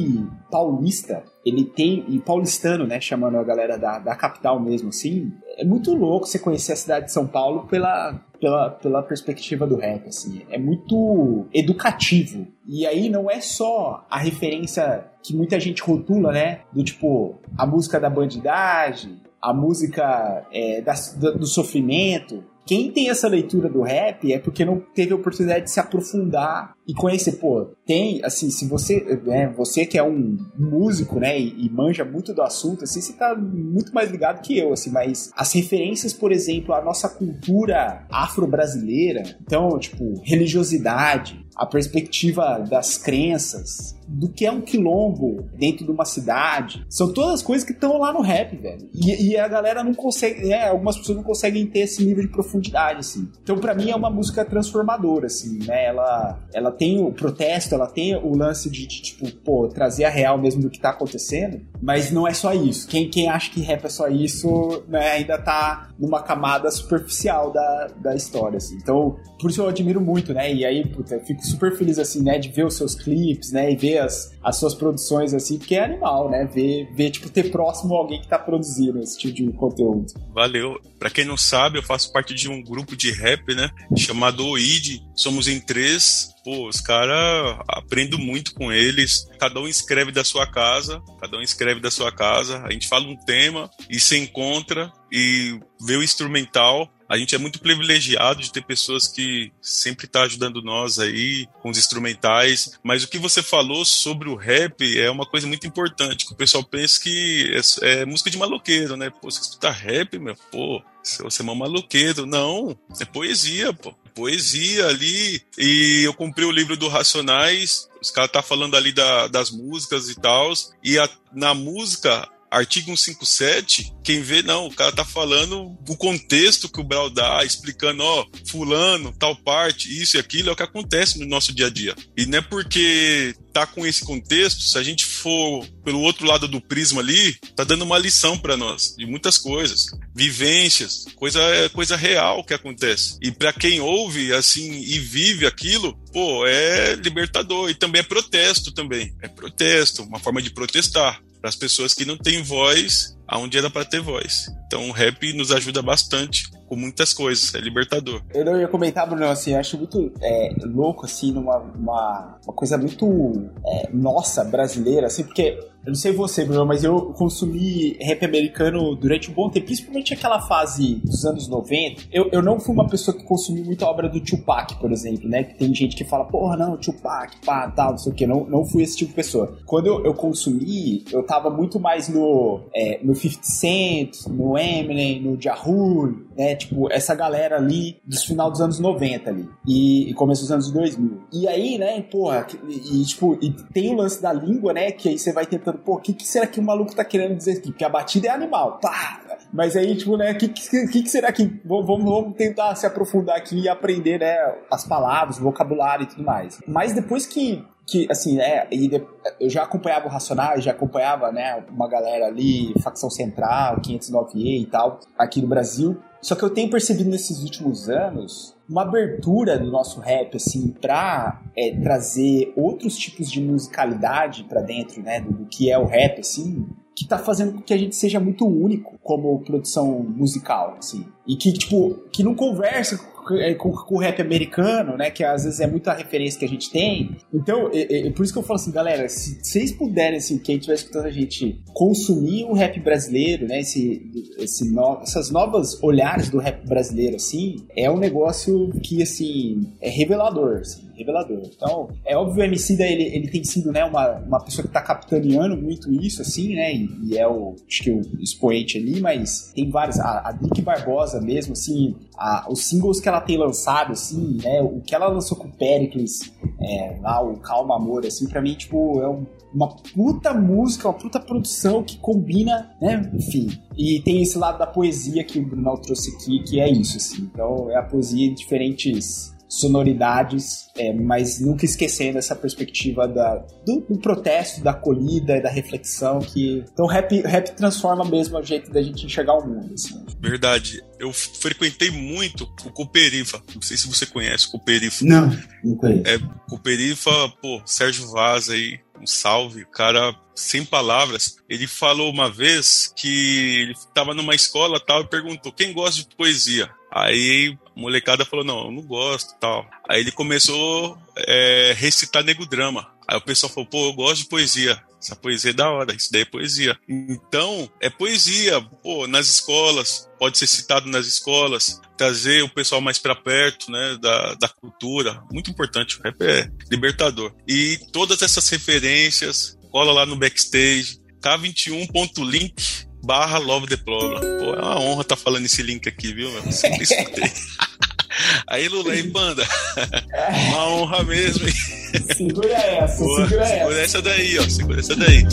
paulista, ele tem, e paulistano, né, chamando a galera da, da capital mesmo, assim, é muito louco você conhecer a cidade de São Paulo pela, pela, pela perspectiva do rap, assim. É muito educativo. E aí não é só a referência que muita gente rotula, né? Do tipo, a música da bandidagem, a música é, da, do sofrimento. Quem tem essa leitura do rap é porque não teve a oportunidade de se aprofundar e conhecer, pô, tem, assim, se você, né, você que é um músico, né, e, e, manja muito do assunto, assim, você tá muito mais ligado que eu, assim, mas as referências, por exemplo, à nossa cultura afro-brasileira, então, tipo, religiosidade, a perspectiva das crenças, do que é um quilombo dentro de uma cidade. São todas as coisas que estão lá no rap, velho. E, e, a galera não consegue, né? Algumas pessoas não conseguem ter esse nível de profundidade, assim. Então, para mim, é uma música transformadora, assim, né? Ela, ela tem o protesto, ela tem o lance de, de, tipo, pô, trazer a real mesmo do que tá acontecendo, mas não é só isso. Quem, quem acha que rap é só isso, né, ainda tá numa camada superficial da, da história, assim. Então, por isso eu admiro muito, né? E aí, puta, eu fico super feliz, assim, né, de ver os seus clipes, né, e ver as, as suas produções, assim, porque é animal, né? Ver, ver, tipo, ter próximo alguém que tá produzindo esse tipo de conteúdo. Valeu. Pra quem não sabe, eu faço parte de um grupo de rap, né, chamado OID. Somos em três, pô, os caras aprendo muito com eles. Cada um escreve da sua casa, cada um escreve da sua casa. A gente fala um tema e se encontra e vê o instrumental. A gente é muito privilegiado de ter pessoas que sempre estão tá ajudando nós aí com os instrumentais. Mas o que você falou sobre o rap é uma coisa muito importante. Que o pessoal pensa que é, é música de maloqueiro, né? Pô, você escuta rap, meu, pô, você é um maloqueiro. Não, é poesia, pô poesia ali. E eu comprei o livro do Racionais. Os caras tá falando ali da, das músicas e tal. E a, na música artigo 157, quem vê, não, o cara tá falando o contexto que o Brau dá, explicando, ó, fulano, tal parte, isso e aquilo é o que acontece no nosso dia a dia. E não é porque tá com esse contexto, se a gente for pelo outro lado do prisma ali, tá dando uma lição para nós de muitas coisas, vivências, coisa coisa real que acontece. E para quem ouve assim e vive aquilo, pô, é libertador e também é protesto também. É protesto, uma forma de protestar para as pessoas que não têm voz aonde era para ter voz. Então o rap nos ajuda bastante com muitas coisas, é libertador. Eu não ia comentar, Bruno, assim, eu acho muito é, louco, assim, numa uma, uma coisa muito é, nossa, brasileira, assim, porque eu não sei você, Bruno, mas eu consumi rap americano durante um bom tempo, principalmente aquela fase dos anos 90. Eu, eu não fui uma pessoa que consumiu muita obra do Tupac, por exemplo, né? Que tem gente que fala, porra, não, Tupac, pá, tal, não sei o que. Não, não fui esse tipo de pessoa. Quando eu, eu consumi, eu tava muito mais no, é, no 50 Cent, no Eminem, no Yahoo, né? Tipo, essa galera ali dos final dos anos 90 ali. E, e começo dos anos 2000. E aí, né, porra, e, e, tipo, e tem o lance da língua, né? Que aí você vai tentando pô, o que, que será que o maluco tá querendo dizer aqui? Porque a batida é animal, pá! Mas aí, tipo, né, o que, que, que, será que. Vamos, vamos tentar se aprofundar aqui e aprender, né, as palavras, o vocabulário e tudo mais. Mas depois que que, assim, é, eu já acompanhava o Racionais, já acompanhava, né, uma galera ali, Facção Central, 509E e tal, aqui no Brasil. Só que eu tenho percebido nesses últimos anos uma abertura do nosso rap, assim, pra é, trazer outros tipos de musicalidade para dentro, né, do, do, que é o rap, assim, que tá fazendo com que a gente seja muito único como produção musical, assim. E que, tipo, que não conversa com, com, o rap americano, né? Que às vezes é muita referência que a gente tem. Então, é, é, por isso que eu falo assim, galera, se vocês puderem, assim, quem estiver escutando a gente, consumir o rap brasileiro, né? Esse, esse no, essas novas olhares do rap brasileiro, assim, é um negócio que, assim, é revelador, assim, revelador. Então, é óbvio o MC da ele, ele tem sido, né, uma, uma pessoa que tá capitaneando muito isso, assim, né? E, e é o, acho que o expoente ali, mas tem vários. A, a Drick Barbosa mesmo, assim, a, os singles que ela tem lançado, assim, né? O que ela lançou com o Pericles, é, lá, o Calma Amor, assim, pra mim, tipo, é um, uma puta música, uma puta produção que combina, né? Enfim. E tem esse lado da poesia que o Brunão trouxe aqui, que é isso, assim. Então, é a poesia em diferentes sonoridades, é, mas nunca esquecendo essa perspectiva da, do, do, protesto, da acolhida e da reflexão que então rap, rap transforma mesmo o jeito da gente enxergar o mundo. Assim. Verdade. Eu frequentei muito o Cooperifa. Não sei se você conhece o Cooperifa. Não, não conheço. É, Cooperifa, pô, Sérgio Vaz aí, um salve, o cara sem palavras. Ele falou uma vez que ele estava numa escola tal e perguntou quem gosta de poesia. Aí molecada falou, não, eu não gosto tal. Aí ele começou a é, recitar nego drama. Aí o pessoal falou, pô, eu gosto de poesia. Essa poesia é da hora, isso daí é poesia. Então, é poesia, pô, nas escolas, pode ser citado nas escolas, trazer o pessoal mais para perto, né, da, da cultura. Muito importante, o rap é libertador. E todas essas referências, cola lá no backstage, k21.link barra Love Deplora. Pô, é uma honra estar tá falando esse link aqui, viu, meu? Sempre escutei. <laughs> Aí, Lula, aí, banda. <laughs> Uma honra mesmo. Segura essa, Pô, segura, segura essa. essa daí, ó. Segura essa daí.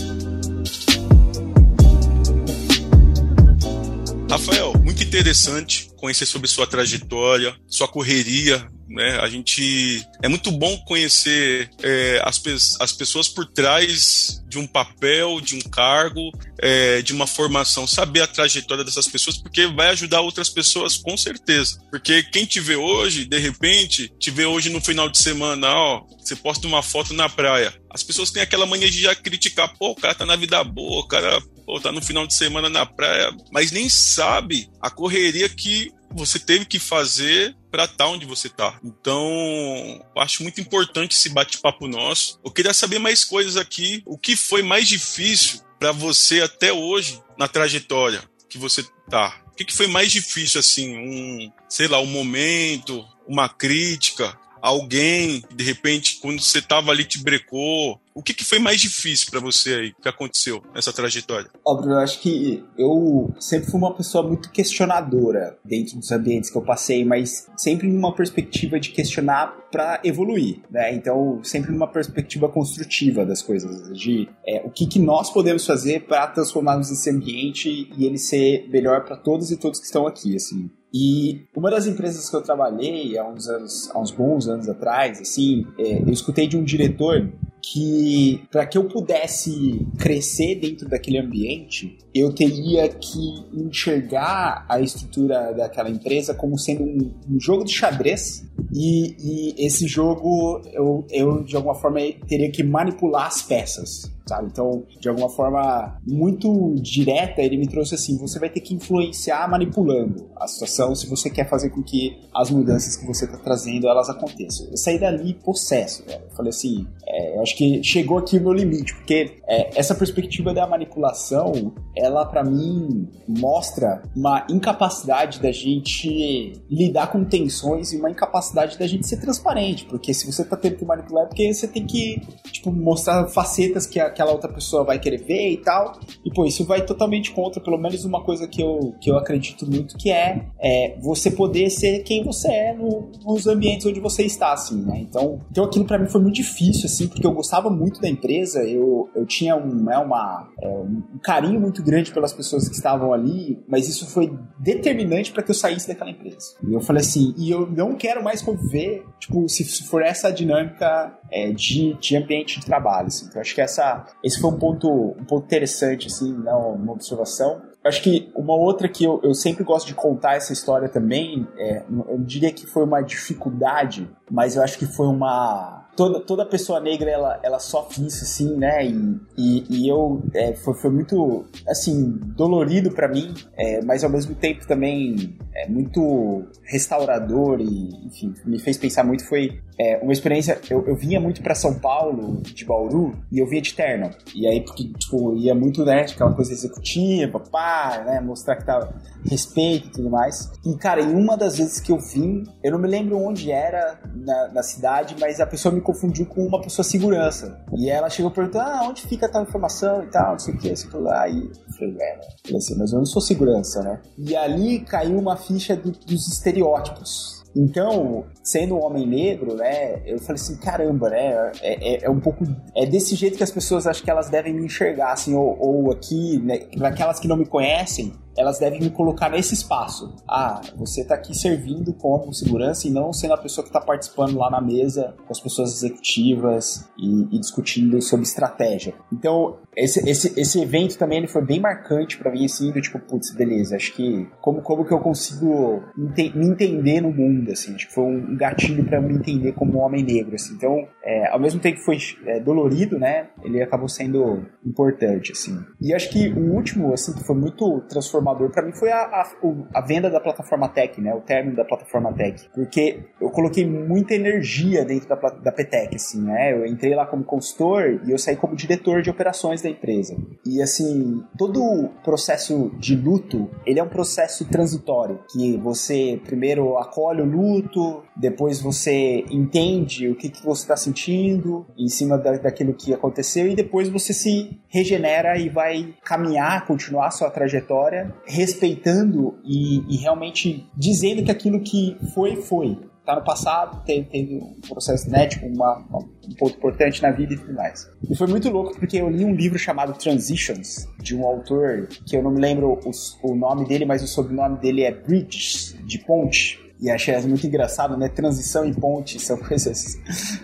Rafael, muito interessante conhecer sobre sua trajetória, sua correria, né? A gente é muito bom conhecer é, as, as pessoas por trás de um papel, de um cargo, é, de uma formação, saber a trajetória dessas pessoas, porque vai ajudar outras pessoas com certeza. Porque quem te vê hoje, de repente, te vê hoje no final de semana, ó, você posta uma foto na praia. As pessoas têm aquela mania de já criticar, pô, o cara tá na vida boa, o cara pô, tá no final de semana na praia, mas nem sabe a correria que você teve que fazer para estar tá onde você tá. Então, acho muito importante esse bate-papo nosso. Eu queria saber mais coisas aqui. O que foi mais difícil para você até hoje na trajetória que você tá? O que, que foi mais difícil, assim? Um, sei lá, um momento, uma crítica, alguém, de repente, quando você estava ali, te brecou? O que, que foi mais difícil para você aí, que aconteceu nessa trajetória? Óbvio, eu acho que eu sempre fui uma pessoa muito questionadora dentro dos ambientes que eu passei, mas sempre numa perspectiva de questionar para evoluir, né? Então, sempre numa perspectiva construtiva das coisas, de é, o que, que nós podemos fazer para transformarmos esse ambiente e ele ser melhor para todos e todos que estão aqui, assim. E uma das empresas que eu trabalhei há uns anos, há uns bons anos atrás, assim, é, eu escutei de um diretor que para que eu pudesse crescer dentro daquele ambiente, eu teria que enxergar a estrutura daquela empresa como sendo um, um jogo de xadrez e, e, esse jogo eu, eu de alguma forma teria que manipular as peças sabe? Então, de alguma forma muito direta, ele me trouxe assim: você vai ter que influenciar manipulando a situação se você quer fazer com que as mudanças que você está trazendo elas aconteçam. Eu saí dali possesso, velho. Eu falei assim: é, eu acho que chegou aqui o meu limite, porque é, essa perspectiva da manipulação, ela para mim mostra uma incapacidade da gente lidar com tensões e uma incapacidade da gente ser transparente, porque se você tá tendo que manipular, é porque você tem que tipo, mostrar facetas que aquela outra pessoa vai querer ver e tal. E, pô, isso vai totalmente contra, pelo menos uma coisa que eu, que eu acredito muito, que é, é você poder ser quem você é no, nos ambientes onde você está, assim, né? Então, então aquilo para mim foi muito difícil, assim, porque eu gostava muito da empresa, eu, eu tinha um, né, uma, é, um carinho muito grande pelas pessoas que estavam ali, mas isso foi determinante para que eu saísse daquela empresa. E eu falei assim, e eu não quero mais conviver, tipo, se for essa dinâmica é, de, de ambiente de trabalho, assim. Então, acho que essa, esse foi um ponto, um ponto interessante, assim, né, uma observação. Acho que uma outra que eu, eu sempre gosto de contar essa história também, é, eu diria que foi uma dificuldade, mas eu acho que foi uma toda, toda pessoa negra ela, ela sofre isso assim, né? E, e, e eu é, foi, foi muito assim dolorido para mim, é, mas ao mesmo tempo também é muito restaurador e enfim me fez pensar muito foi é, uma experiência. Eu, eu vinha muito para São Paulo de Bauru e eu vinha de terno e aí porque tipo ia muito né aquela coisa executiva, pá, né? Mostrar que tava respeito e tudo mais. E cara, em uma das vezes que eu vim, eu não me lembro onde era na, na cidade, mas a pessoa me confundiu com uma pessoa segurança. E ela chegou perguntando, ah, onde fica tal informação e tal, não sei o que, sei lá. E eu falei, é, falei assim, mas eu não sou segurança, né? E ali caiu uma ficha do, dos estereótipos. Então, sendo um homem negro, né, eu falei assim, caramba, né, é, é, é, um pouco, é desse jeito que as pessoas acham que elas devem me enxergar, assim, ou, ou aqui, né, aquelas que não me conhecem, elas devem me colocar nesse espaço. Ah, você está aqui servindo como segurança e não sendo a pessoa que está participando lá na mesa com as pessoas executivas e, e discutindo sobre estratégia. Então, esse, esse, esse evento também ele foi bem marcante para mim, assim, do tipo, putz, beleza, acho que como, como que eu consigo ente me entender no mundo, assim, que foi um gatilho para me entender como um homem negro, assim. Então, é, ao mesmo tempo que foi é, dolorido, né, ele acabou sendo importante, assim. E acho que o último, assim, que foi muito transformador transformador para mim foi a, a, a, venda da plataforma Tech, né? O término da plataforma Tech. Porque eu coloquei muita energia dentro da, da PTEC, assim, né? Eu entrei lá como consultor e eu saí como diretor de operações da empresa. E, assim, todo o processo de luto, ele é um processo transitório, que você primeiro acolhe o luto, depois você entende o que, que você está sentindo em cima da, daquilo que aconteceu e depois você se regenera e vai caminhar, continuar sua trajetória respeitando e, e realmente dizendo que aquilo que foi, foi tá no passado, teve, teve um processo uma, uma, um ponto importante na vida e tudo mais. E foi muito louco porque eu li um livro chamado Transitions, de um autor que eu não me lembro o, o nome dele, mas o sobrenome dele é Bridges, de ponte e achei muito engraçado, né? Transição e ponte são <laughs> coisas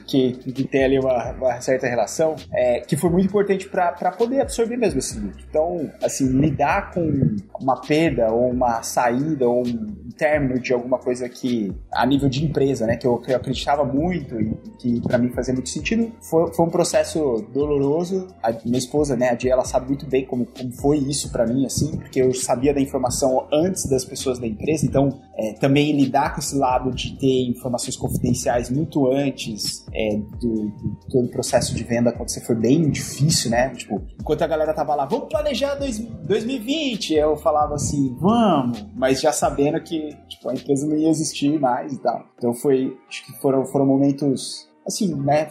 que, que tem ali uma, uma certa relação, é, que foi muito importante para poder absorver mesmo esse luto. Então, assim, lidar com uma perda ou uma saída ou um término de alguma coisa que, a nível de empresa, né, que eu, que eu acreditava muito e que para mim fazia muito sentido, foi, foi um processo doloroso. A minha esposa, né, a Dia, ela sabe muito bem como, como foi isso para mim, assim, porque eu sabia da informação antes das pessoas da empresa, então é, também lidar com esse lado de ter informações confidenciais muito antes é, do, do, todo o processo de venda acontecer foi bem difícil, né? Tipo, enquanto a galera tava lá, vamos planejar dois, 2020, eu falava assim, vamos, mas já sabendo que tipo, a empresa não ia existir mais e tal. Então foi, acho que foram, foram momentos, assim, né,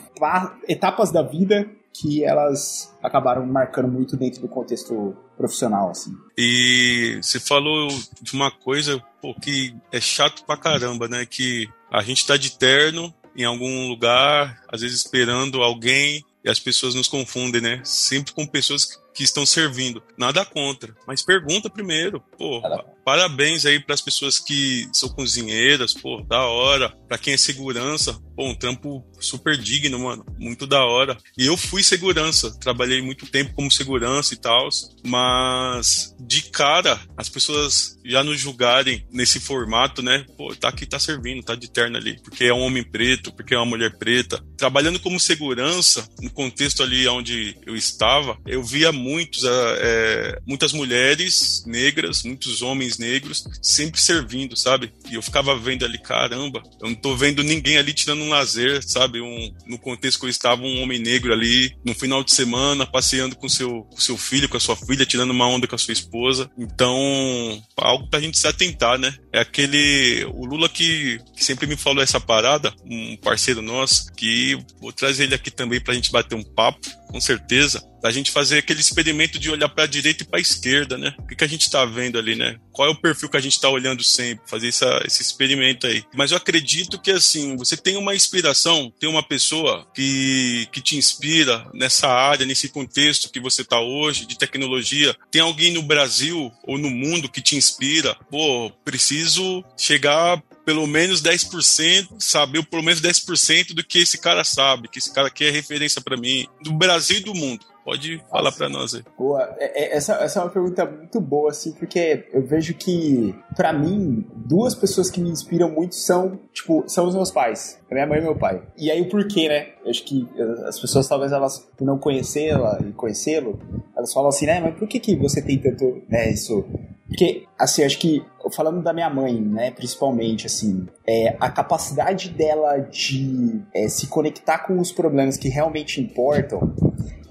etapas da vida que elas acabaram marcando muito dentro do contexto profissional, assim. E você falou de uma coisa pô, que é chato pra caramba, né? Que a gente tá de terno em algum lugar, às vezes esperando alguém, e as pessoas nos confundem, né? Sempre com pessoas que estão servindo. Nada contra, mas pergunta primeiro. Pô, parabéns aí para as pessoas que são cozinheiras, pô, da hora. Para quem é segurança, pô, um trampo super digno, mano, muito da hora. E eu fui segurança, trabalhei muito tempo como segurança e tal, mas de cara as pessoas já nos julgarem nesse formato, né? Pô, tá aqui, tá servindo, tá de terno ali, porque é um homem preto, porque é uma mulher preta. Trabalhando como segurança, no contexto ali onde eu estava, eu via muitos, é, muitas mulheres negras, muitos homens negros sempre servindo, sabe? E eu ficava vendo ali, caramba, eu não tô vendo ninguém ali tirando um lazer, sabe? Um, no contexto que eu estava, um homem negro ali, no final de semana, passeando com seu, com seu filho, com a sua filha, tirando uma onda com a sua esposa. Então, algo pra gente se atentar, né? É aquele. O Lula que, que sempre me falou essa parada, um parceiro nosso, que vou trazer ele aqui também pra gente bater um papo, com certeza da gente fazer aquele experimento de olhar para a direita e para a esquerda, né? O que, que a gente está vendo ali, né? Qual é o perfil que a gente está olhando sempre? Fazer essa, esse experimento aí. Mas eu acredito que, assim, você tem uma inspiração, tem uma pessoa que, que te inspira nessa área, nesse contexto que você está hoje, de tecnologia. Tem alguém no Brasil ou no mundo que te inspira? Pô, preciso chegar pelo menos 10%, saber pelo menos 10% do que esse cara sabe, que esse cara aqui é referência para mim, do Brasil e do mundo. Pode falar para nós aí. Boa. É, é, essa, essa é uma pergunta muito boa, assim, porque eu vejo que, para mim, duas pessoas que me inspiram muito são, tipo, são os meus pais. Minha mãe e meu pai. E aí o porquê, né? Eu acho que as pessoas, talvez, elas, por não conhecê-la e conhecê-lo, elas falam assim, né? Mas por que, que você tem tanto, né, isso... Porque, assim, acho que, falando da minha mãe, né, principalmente, assim, é, a capacidade dela de é, se conectar com os problemas que realmente importam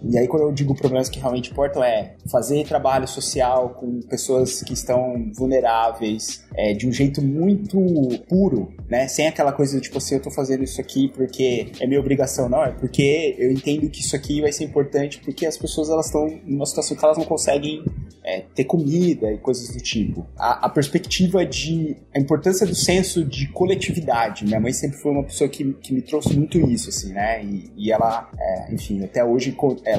e aí, quando eu digo problemas que realmente importam, é fazer trabalho social com pessoas que estão vulneráveis, é, de um jeito muito puro, né? Sem aquela coisa do tipo assim, eu tô fazendo isso aqui porque é minha obrigação, não, é porque eu entendo que isso aqui vai ser importante porque as pessoas elas estão numa situação que elas não conseguem é, ter comida e coisas do tipo. A, a, perspectiva de. a importância do senso de coletividade. Minha mãe sempre foi uma pessoa que, que me trouxe muito isso, assim, né? E, e ela, é, enfim, até hoje, ela,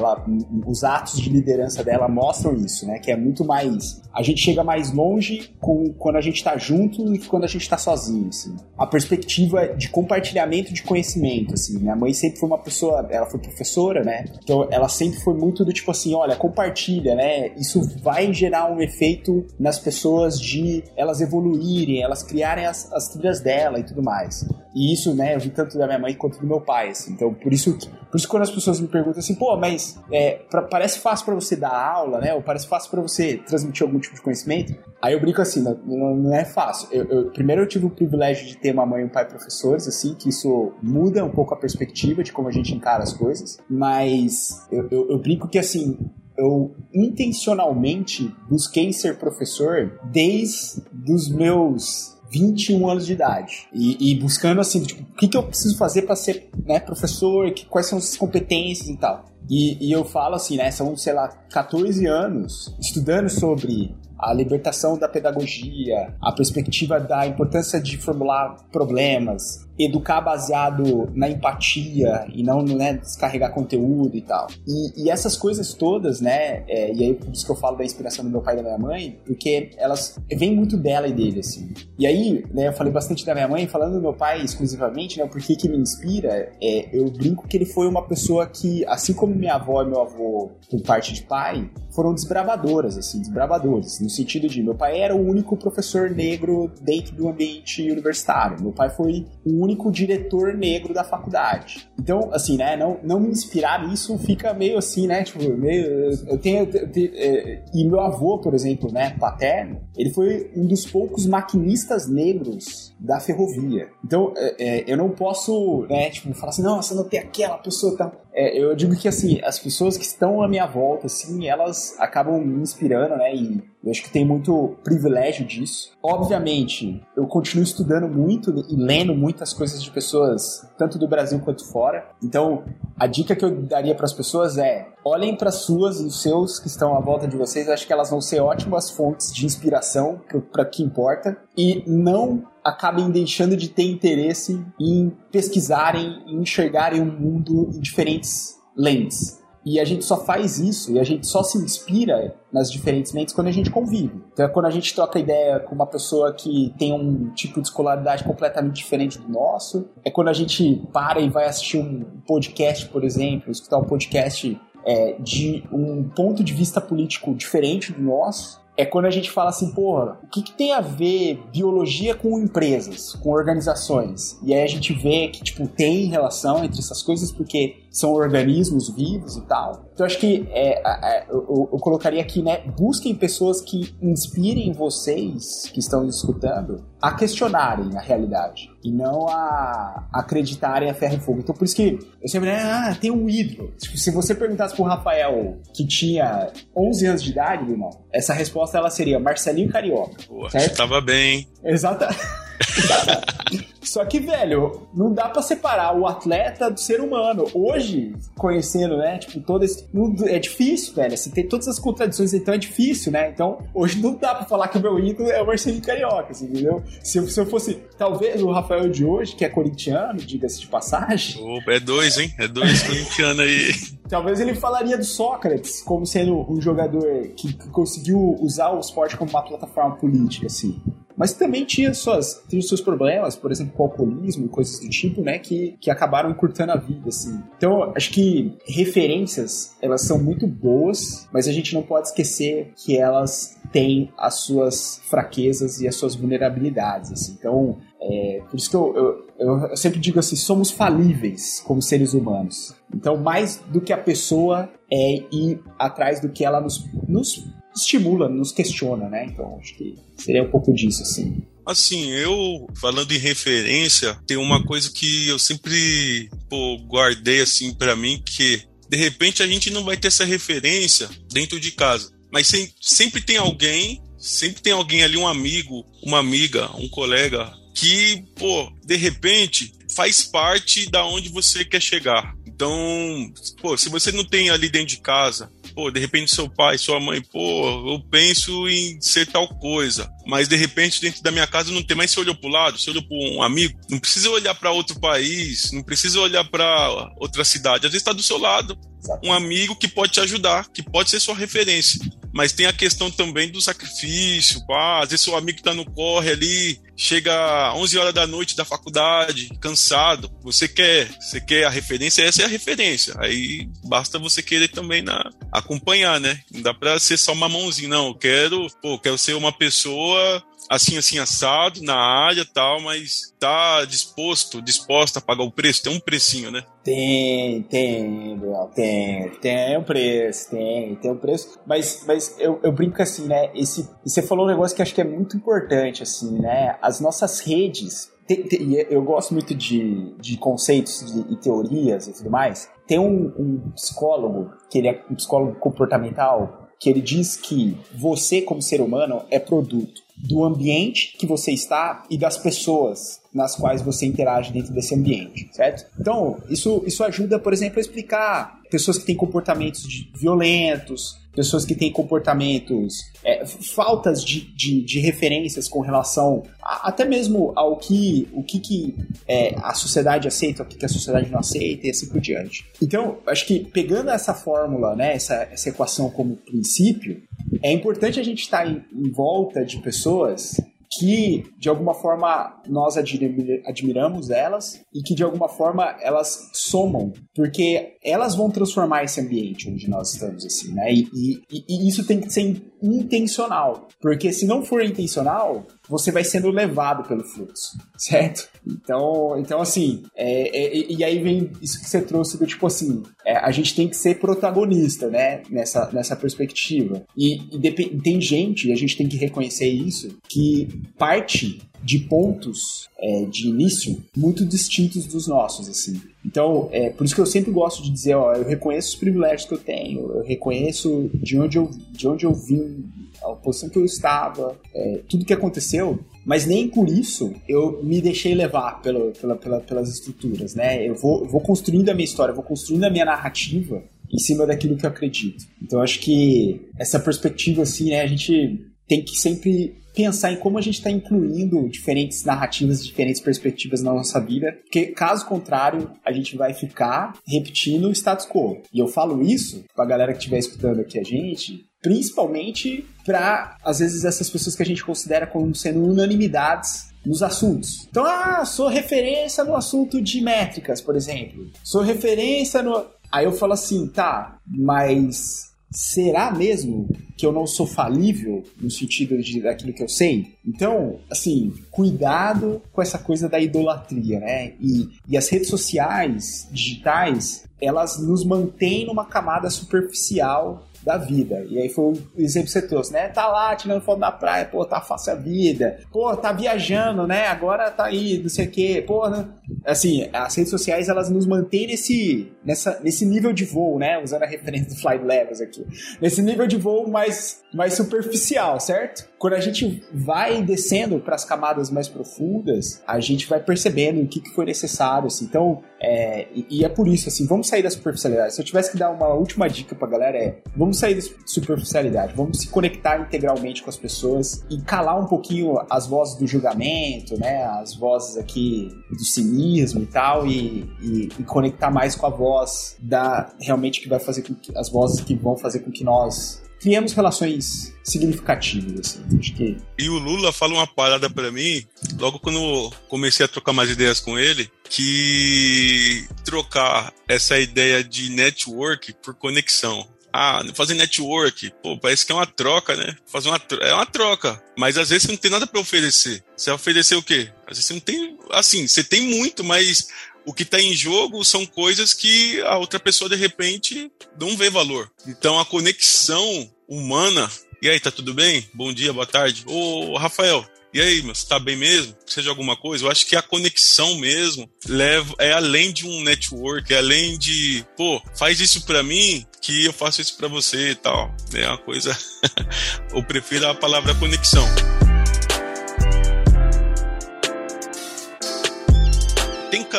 os atos de liderança dela mostram isso, né? Que é muito mais. A gente chega mais longe com, quando a gente tá junto do que quando a gente tá sozinho, assim. A perspectiva de compartilhamento de conhecimento, assim. Minha mãe sempre foi uma pessoa. Ela foi professora, né? Então ela sempre foi muito do tipo assim: olha, compartilha, né? Isso vai gerar um efeito nas pessoas de elas evoluírem, elas criarem as, as trilhas dela e tudo mais. E isso, né, eu vi tanto da minha mãe quanto do meu pai, assim. Então, por isso, por isso quando as pessoas me perguntam assim, pô, mas é, pra, parece fácil para você dar aula, né? Ou parece fácil para você transmitir algum tipo de conhecimento? Aí eu brinco assim, não, não é fácil. Eu, eu, primeiro eu tive o privilégio de ter uma mãe e um pai professores, assim, que isso muda um pouco a perspectiva de como a gente encara as coisas. Mas eu, eu, eu brinco que, assim, eu intencionalmente busquei ser professor desde os meus 21 anos de idade. E, e buscando assim, tipo, o que, que eu preciso fazer para ser né, professor, que, quais são as competências e tal. E, e, eu falo assim, né? São, sei lá, 14 anos estudando sobre a libertação da pedagogia, a perspectiva da importância de formular problemas, educar baseado na empatia e não né, descarregar conteúdo e tal. E, e essas coisas todas, né? É, e aí por isso que eu falo da inspiração do meu pai e da minha mãe, porque elas vêm muito dela e dele, assim. E aí, né, eu falei bastante da minha mãe, falando do meu pai exclusivamente, né? Porque que me inspira, é, eu brinco que ele foi uma pessoa que, assim como minha avó e meu avô, por parte de pai, foram desbravadoras, assim, desbravadores, no sentido de meu pai era o único professor negro dentro do ambiente universitário. Meu pai foi o único diretor negro da faculdade. Então, assim, né, não, não me inspirar nisso fica meio assim, né, tipo, meio, eu tenho, eu tenho é, e meu avô, por exemplo, né, paterno, ele foi um dos poucos maquinistas negros da ferrovia. Então, é, é, eu não posso, né, tipo, falar assim, nossa, não tem aquela pessoa tão... é, eu digo que assim, as pessoas que estão à minha volta, assim, elas acabam me inspirando, né? E eu acho que tem muito privilégio disso. Obviamente, eu continuo estudando muito e lendo muitas coisas de pessoas, tanto do Brasil quanto fora. Então, a dica que eu daria para as pessoas é: olhem para suas e os seus que estão à volta de vocês. Eu acho que elas vão ser ótimas fontes de inspiração para que importa. E não acabem deixando de ter interesse em pesquisarem, em enxergarem o um mundo em diferentes lentes. E a gente só faz isso e a gente só se inspira nas diferentes mentes quando a gente convive. Então, é quando a gente troca ideia com uma pessoa que tem um tipo de escolaridade completamente diferente do nosso, é quando a gente para e vai assistir um podcast, por exemplo, escutar um podcast é, de um ponto de vista político diferente do nosso, é quando a gente fala assim, porra, o que, que, tem a ver biologia com empresas, com organizações? E aí a gente vê que, tipo, tem relação entre essas coisas porque são organismos vivos e tal. Então acho que é, é, eu, eu, colocaria aqui, né? Busquem pessoas que inspirem vocês que estão escutando a questionarem a realidade e não a acreditarem a ferro e fogo. Então por isso que eu sempre, ah, tem um ídolo. Tipo, se você perguntasse pro Rafael que tinha 11 anos de idade, irmão, essa resposta ela seria Marcelinho Carioca. Pô, certo? tava bem. Exata. <laughs> Só que, velho, não dá para separar o atleta do ser humano. Hoje, conhecendo, né, tipo, todo esse. É difícil, velho. Você tem todas as contradições, então é difícil, né? Então, hoje não dá pra falar que o meu ídolo é o Marcelinho Carioca, assim, entendeu? Se, se eu fosse, talvez, o Rafael de hoje, que é corintiano, diga-se de passagem. Opa, é dois, hein? É dois corintianos aí. <laughs> Talvez ele falaria do Sócrates como sendo um jogador que conseguiu usar o esporte como uma plataforma política, assim mas também tinha suas tinha seus problemas, por exemplo, com alcoolismo e coisas do tipo, né, que, que acabaram encurtando a vida, assim. Então, acho que referências, elas são muito boas, mas a gente não pode esquecer que elas têm as suas fraquezas e as suas vulnerabilidades, assim. Então, é, por isso que eu, eu, eu, eu sempre digo assim, somos falíveis como seres humanos. Então, mais do que a pessoa é ir atrás do que ela nos, nos estimula, nos questiona, né? Então acho que seria um pouco disso, assim. Assim, eu, falando em referência, tem uma coisa que eu sempre pô, guardei assim para mim, que de repente a gente não vai ter essa referência dentro de casa. Mas sem, sempre tem alguém, sempre tem alguém ali, um amigo, uma amiga, um colega, que, pô, de repente faz parte da onde você quer chegar. Então, pô, se você não tem ali dentro de casa pô, de repente seu pai, sua mãe, pô, eu penso em ser tal coisa, mas de repente dentro da minha casa não tem mais, você olhou pro lado, você olhou para um amigo, não precisa olhar para outro país, não precisa olhar para outra cidade, às vezes está do seu lado, um amigo que pode te ajudar, que pode ser sua referência. Mas tem a questão também do sacrifício, pá, às vezes seu amigo está no corre ali, chega 11 horas da noite da faculdade, cansado, você quer, você quer a referência, essa é a referência. Aí basta você querer também na, acompanhar, né? Não dá para ser só uma mãozinha, não. Eu quero, pô, quero ser uma pessoa assim, assim, assado, na área tal, mas tá disposto, disposta a pagar o preço? Tem um precinho, né? Tem, tem, tem, tem um preço, tem, tem um preço, mas, mas eu, eu brinco assim, né, esse, você falou um negócio que acho que é muito importante, assim, né, as nossas redes, tem, tem, eu gosto muito de, de conceitos de, e teorias e tudo mais, tem um, um psicólogo, que ele é um psicólogo comportamental, que ele diz que você, como ser humano, é produto do ambiente que você está e das pessoas nas quais você interage dentro desse ambiente, certo? Então, isso, isso ajuda, por exemplo, a explicar pessoas que têm comportamentos violentos, pessoas que têm comportamentos, é, faltas de, de, de, referências com relação a, até mesmo ao que, o que, que é, a sociedade aceita, o que, que a sociedade não aceita e assim por diante. Então, acho que pegando essa fórmula, né, essa, essa equação como princípio, é importante a gente estar em, em volta de pessoas que de alguma forma nós admiramos elas e que de alguma forma elas somam, porque elas vão transformar esse ambiente onde nós estamos, assim, né? E, e, e isso tem que ser intencional, porque se não for intencional, você vai sendo levado pelo fluxo, certo? Então, então assim, é, é, e aí vem isso que você trouxe do tipo assim, é, a gente tem que ser protagonista, né, nessa, nessa perspectiva. E, e tem gente, e a gente tem que reconhecer isso, que parte de pontos é, de início muito distintos dos nossos, assim. Então, é por isso que eu sempre gosto de dizer, ó, eu reconheço os privilégios que eu tenho, eu reconheço de onde eu, de onde eu vim, a posição que eu estava, é, tudo que aconteceu, mas nem por isso eu me deixei levar pelo, pela, pela, pelas estruturas, né? Eu vou, vou construindo a minha história, vou construindo a minha narrativa em cima daquilo que eu acredito. Então acho que essa perspectiva, assim, né, a gente tem que sempre pensar em como a gente está incluindo diferentes narrativas, diferentes perspectivas na nossa vida, porque caso contrário, a gente vai ficar repetindo o status quo. E eu falo isso para a galera que estiver escutando aqui a gente, principalmente para às vezes essas pessoas que a gente considera como sendo unanimidades nos assuntos. Então, ah, sou referência no assunto de métricas, por exemplo. Sou referência no. Aí eu falo assim, tá, mas será mesmo que eu não sou falível no sentido de daquilo que eu sei? Então, assim, cuidado com essa coisa da idolatria, né? E, e as redes sociais digitais, elas nos mantêm numa camada superficial da vida. E aí foi o exemplo que você trouxe, né? Tá lá tirando foto da praia, pô, tá fácil a vida. Pô, tá viajando, né? Agora tá aí, não sei o quê. Pô, né? Assim, as redes sociais, elas nos mantêm nesse, nessa, nesse nível de voo, né? Usando a referência do Flight Levels aqui. Nesse nível de voo mais, mais superficial, certo? Quando a gente vai descendo para as camadas mais profundas, a gente vai percebendo o que, que foi necessário, assim. Então, é, e, é por isso, assim, vamos sair da superficialidade. Se eu tivesse que dar uma última dica pra galera, é vamos sair da superficialidade, vamos se conectar integralmente com as pessoas e calar um pouquinho as vozes do julgamento, né? As vozes aqui do cinismo e tal, e, e, e conectar mais com a voz da realmente que vai fazer com que as vozes que vão fazer com que nós criamos relações significativas, assim. Acho que... E o Lula fala uma parada para mim, logo quando comecei a trocar mais ideias com ele, que trocar essa ideia de network por conexão. Ah, fazer network, pô, parece que é uma troca, né? Fazer uma é uma troca, mas às vezes você não tem nada para oferecer. Você vai oferecer o quê? Às vezes você não tem, assim, você tem muito, mas o que está em jogo são coisas que a outra pessoa de repente não vê valor. Então a conexão humana. E aí, tá tudo bem? Bom dia, boa tarde. Ô, Rafael, e aí, mas tá bem mesmo? De alguma coisa? Eu acho que a conexão mesmo leva é além de um network, é além de, pô, faz isso para mim que eu faço isso para você e tal. É uma coisa. <laughs> eu prefiro a palavra conexão.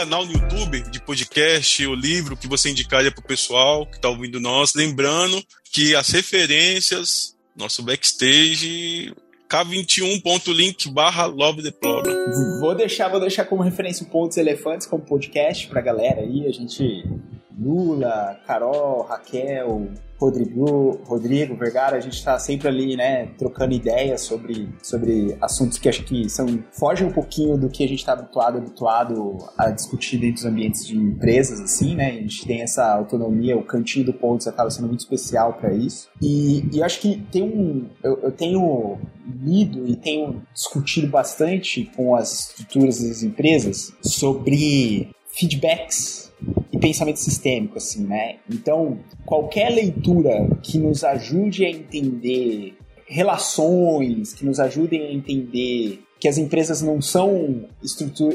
Canal no YouTube de podcast ou livro que você indicaria pro pessoal que tá ouvindo nós, lembrando que as referências nosso backstage k21.link barra Love the Problem. Vou deixar, vou deixar como referência o Pontos Elefantes como podcast pra galera aí. A gente. Lula, Carol, Raquel, Rodrigo, Rodrigo Vergara, a gente está sempre ali, né, trocando ideias sobre, sobre assuntos que acho que são fogem um pouquinho do que a gente está habituado, habituado a discutir dentro dos ambientes de empresas, assim, né? A gente tem essa autonomia, o cantinho do Pontos acaba sendo muito especial para isso. E, e acho que tem um, eu, eu tenho lido e tenho discutido bastante com as estruturas das empresas sobre feedbacks e pensamento sistêmico, assim, né? Então, qualquer leitura que nos ajude a entender relações, que nos ajudem a entender que as empresas não são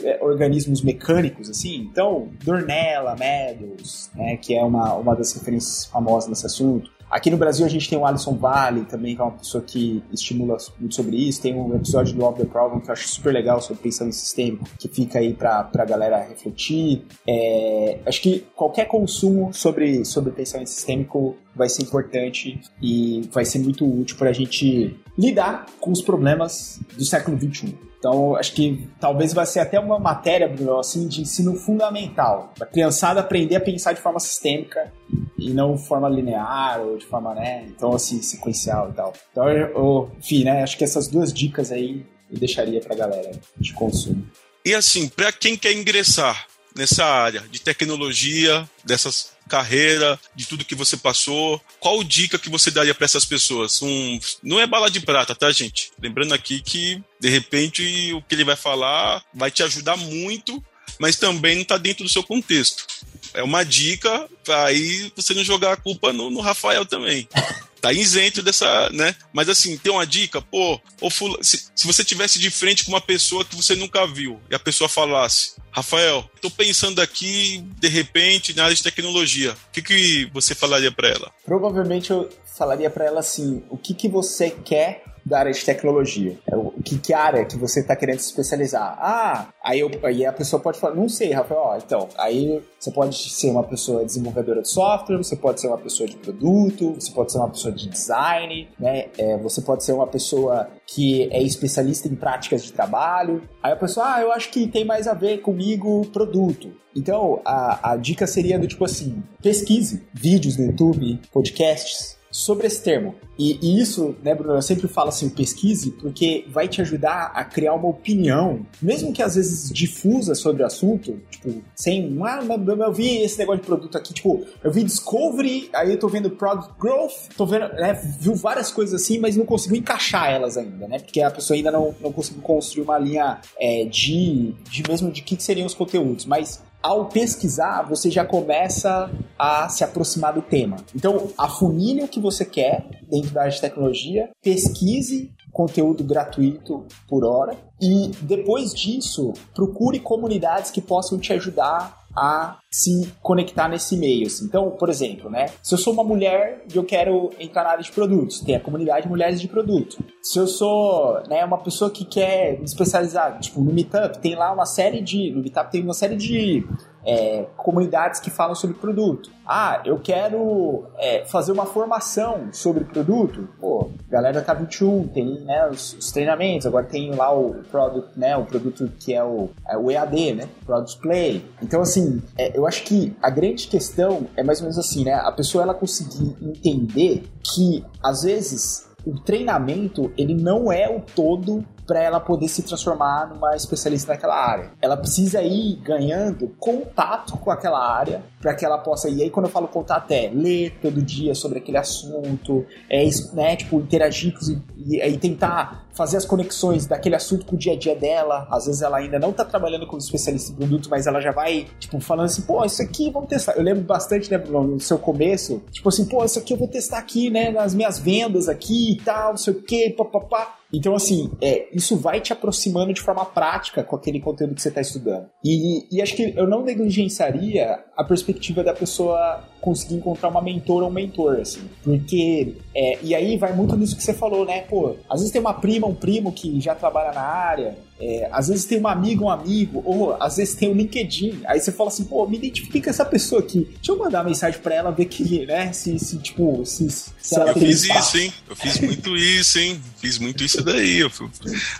é, organismos mecânicos, assim. Então, Dornella, Meadows, né, que é uma, uma das referências famosas nesse assunto, Aqui no Brasil a gente tem o Alisson Vale também, que é uma pessoa que estimula muito sobre isso. Tem um episódio do Love the Problem que eu acho super legal sobre pensamento sistêmico, que fica aí pra, pra galera refletir. É, acho que qualquer consumo sobre, sobre pensamento sistêmico vai ser importante e vai ser muito útil para a gente lidar com os problemas do século XXI. Então, acho que talvez vai ser até uma matéria, Bruno, assim, de ensino fundamental. A criançada aprender a pensar de forma sistêmica e não de forma linear ou de forma, né, então, assim, sequencial e tal. Então, eu, enfim, né, acho que essas duas dicas aí eu deixaria para a galera de consumo. E assim, para quem quer ingressar nessa área de tecnologia, dessas carreira, de tudo que você passou. Qual dica que você daria para essas pessoas? Um, não é bala de prata, tá, gente? Lembrando aqui que, de repente, o que ele vai falar vai te ajudar muito, mas também não está dentro do seu contexto. É uma dica para aí você não jogar a culpa no, no Rafael também. <laughs> tá isento dessa, né? Mas assim, tem uma dica, pô, ou se, se você tivesse de frente com uma pessoa que você nunca viu e a pessoa falasse, Rafael, tô pensando aqui, de repente, na área de tecnologia, o que, que você falaria para ela? Provavelmente eu falaria para ela assim, o que, que você quer da área de tecnologia? É que, que área que você está querendo se especializar? Ah, aí, eu, aí a pessoa pode falar, não sei, Rafael, ó, então, aí você pode ser uma pessoa desenvolvedora de software, você pode ser uma pessoa de produto, você pode ser uma pessoa de design, né? É, você pode ser uma pessoa que é especialista em práticas de trabalho. Aí a pessoa, ah, eu acho que tem mais a ver comigo produto. Então, a, a dica seria do tipo assim, pesquise vídeos no YouTube, podcasts, sobre esse termo. E, e, isso, né, Bruno, eu sempre falo assim, pesquise, porque vai te ajudar a criar uma opinião, mesmo que às vezes difusa sobre o assunto, tipo, sem, ah, eu vi esse negócio de produto aqui, tipo, eu vi Discovery, aí eu tô vendo Product Growth, tô vendo, né, viu várias coisas assim, mas não consigo encaixar elas ainda, né, porque a pessoa ainda não, não conseguiu construir uma linha é, de, de mesmo de que, que seriam os conteúdos, mas ao pesquisar, você já começa a se aproximar do tema. Então, afunile o que você quer dentro da área de tecnologia, pesquise conteúdo gratuito por hora e depois disso, procure comunidades que possam te ajudar a se conectar nesse meio. Assim. Então, por exemplo, né? Se eu sou uma mulher e eu quero entrar na área de produtos, tem a comunidade Mulheres de Produto. Se eu sou né, uma pessoa que quer me especializar, tipo, no Meetup, tem lá uma série de. No Meetup tem uma série de é, comunidades que falam sobre produto. Ah, eu quero é, fazer uma formação sobre produto. Pô, galera da K21 tem né, os, os, treinamentos, agora tem lá o produto, né, o produto que é o, é o EAD, né, Product Play. Então, assim, é, eu acho que a grande questão é mais ou menos assim, né, a pessoa ela conseguir entender que, às vezes, o treinamento ele não é o todo para ela poder se transformar numa especialista naquela área. Ela precisa ir ganhando contato com aquela área para que ela possa. E aí, quando eu falo contato, é ler todo dia sobre aquele assunto, é né, tipo, interagir e, e tentar fazer as conexões daquele assunto com o dia a dia dela. Às vezes ela ainda não tá trabalhando como especialista em produto, mas ela já vai, tipo, falando assim, pô, isso aqui vamos testar. Eu lembro bastante, né, no seu começo, tipo assim, pô, isso aqui eu vou testar aqui, né, nas minhas vendas aqui e tal, não sei o que, papapá. Então, assim, é, isso vai te aproximando de forma prática com aquele conteúdo que você está estudando. E, e, acho que eu não negligenciaria a perspectiva da pessoa conseguir encontrar uma mentora ou um mentor, assim. Porque, é, e aí vai muito nisso que você falou, né? Pô, às vezes tem uma prima, um primo que já trabalha na área, é, às vezes tem uma amiga, um amigo, ou às vezes tem o um LinkedIn. Aí você fala assim, pô, me identifique com essa pessoa aqui. Deixa eu mandar uma mensagem pra ela ver que, né, se, se tipo, se, se Eu fiz espaço. isso, hein? Eu fiz muito isso, hein? Fiz muito isso daí. Eu,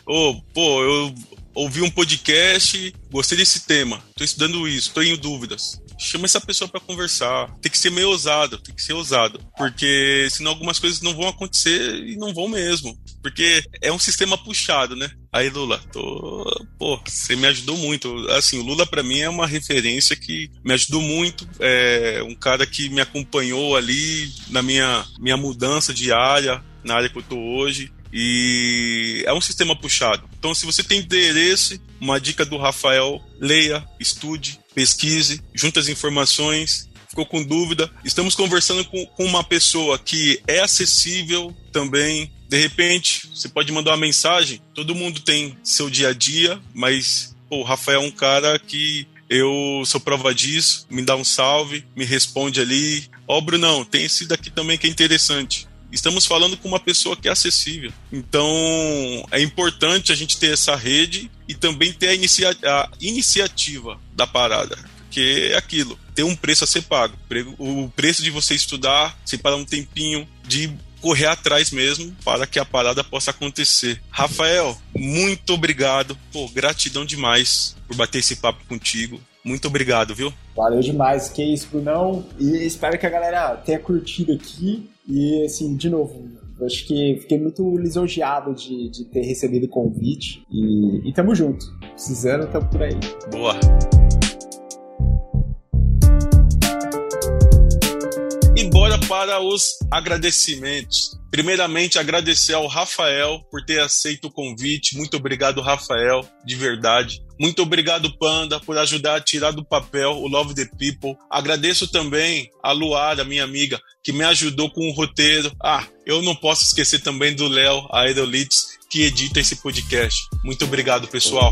oh, pô, eu ouvi um podcast, gostei desse tema, tô estudando isso, tô em dúvidas chama essa pessoa para conversar. Tem que ser meio ousado, tem que ser ousado. Porque senão algumas coisas não vão acontecer e não vão mesmo. Porque é um sistema puxado, né? Aí, Lula, tô. Pô, você me ajudou muito. Assim, o Lula para mim é uma referência que me ajudou muito. É um cara que me acompanhou ali na minha, minha mudança diária, na área que eu tô hoje. E é um sistema puxado. Então, se você tem interesse, uma dica do Rafael: leia, estude, pesquise, junte as informações. Ficou com dúvida? Estamos conversando com, com uma pessoa que é acessível também. De repente, você pode mandar uma mensagem. Todo mundo tem seu dia a dia, mas o Rafael é um cara que eu sou prova disso, me dá um salve, me responde ali. Ó, oh, Brunão, tem esse daqui também que é interessante. Estamos falando com uma pessoa que é acessível. Então, é importante a gente ter essa rede e também ter a, inicia a iniciativa da parada. Porque é aquilo, ter um preço a ser pago. O preço de você estudar, separar um tempinho, de correr atrás mesmo para que a parada possa acontecer. Rafael, muito obrigado. Pô, gratidão demais por bater esse papo contigo. Muito obrigado, viu? Valeu demais, que isso, Brunão. E espero que a galera tenha curtido aqui. E, assim, de novo, acho que fiquei muito lisonjeado de, de ter recebido o convite. E, e tamo junto. Precisando, tamo por aí. Boa. Embora para os agradecimentos. Primeiramente, agradecer ao Rafael por ter aceito o convite. Muito obrigado, Rafael, de verdade. Muito obrigado, Panda, por ajudar a tirar do papel o Love the People. Agradeço também a Luara, minha amiga, que me ajudou com o roteiro. Ah, eu não posso esquecer também do Léo, a Aerolitos, que edita esse podcast. Muito obrigado, pessoal.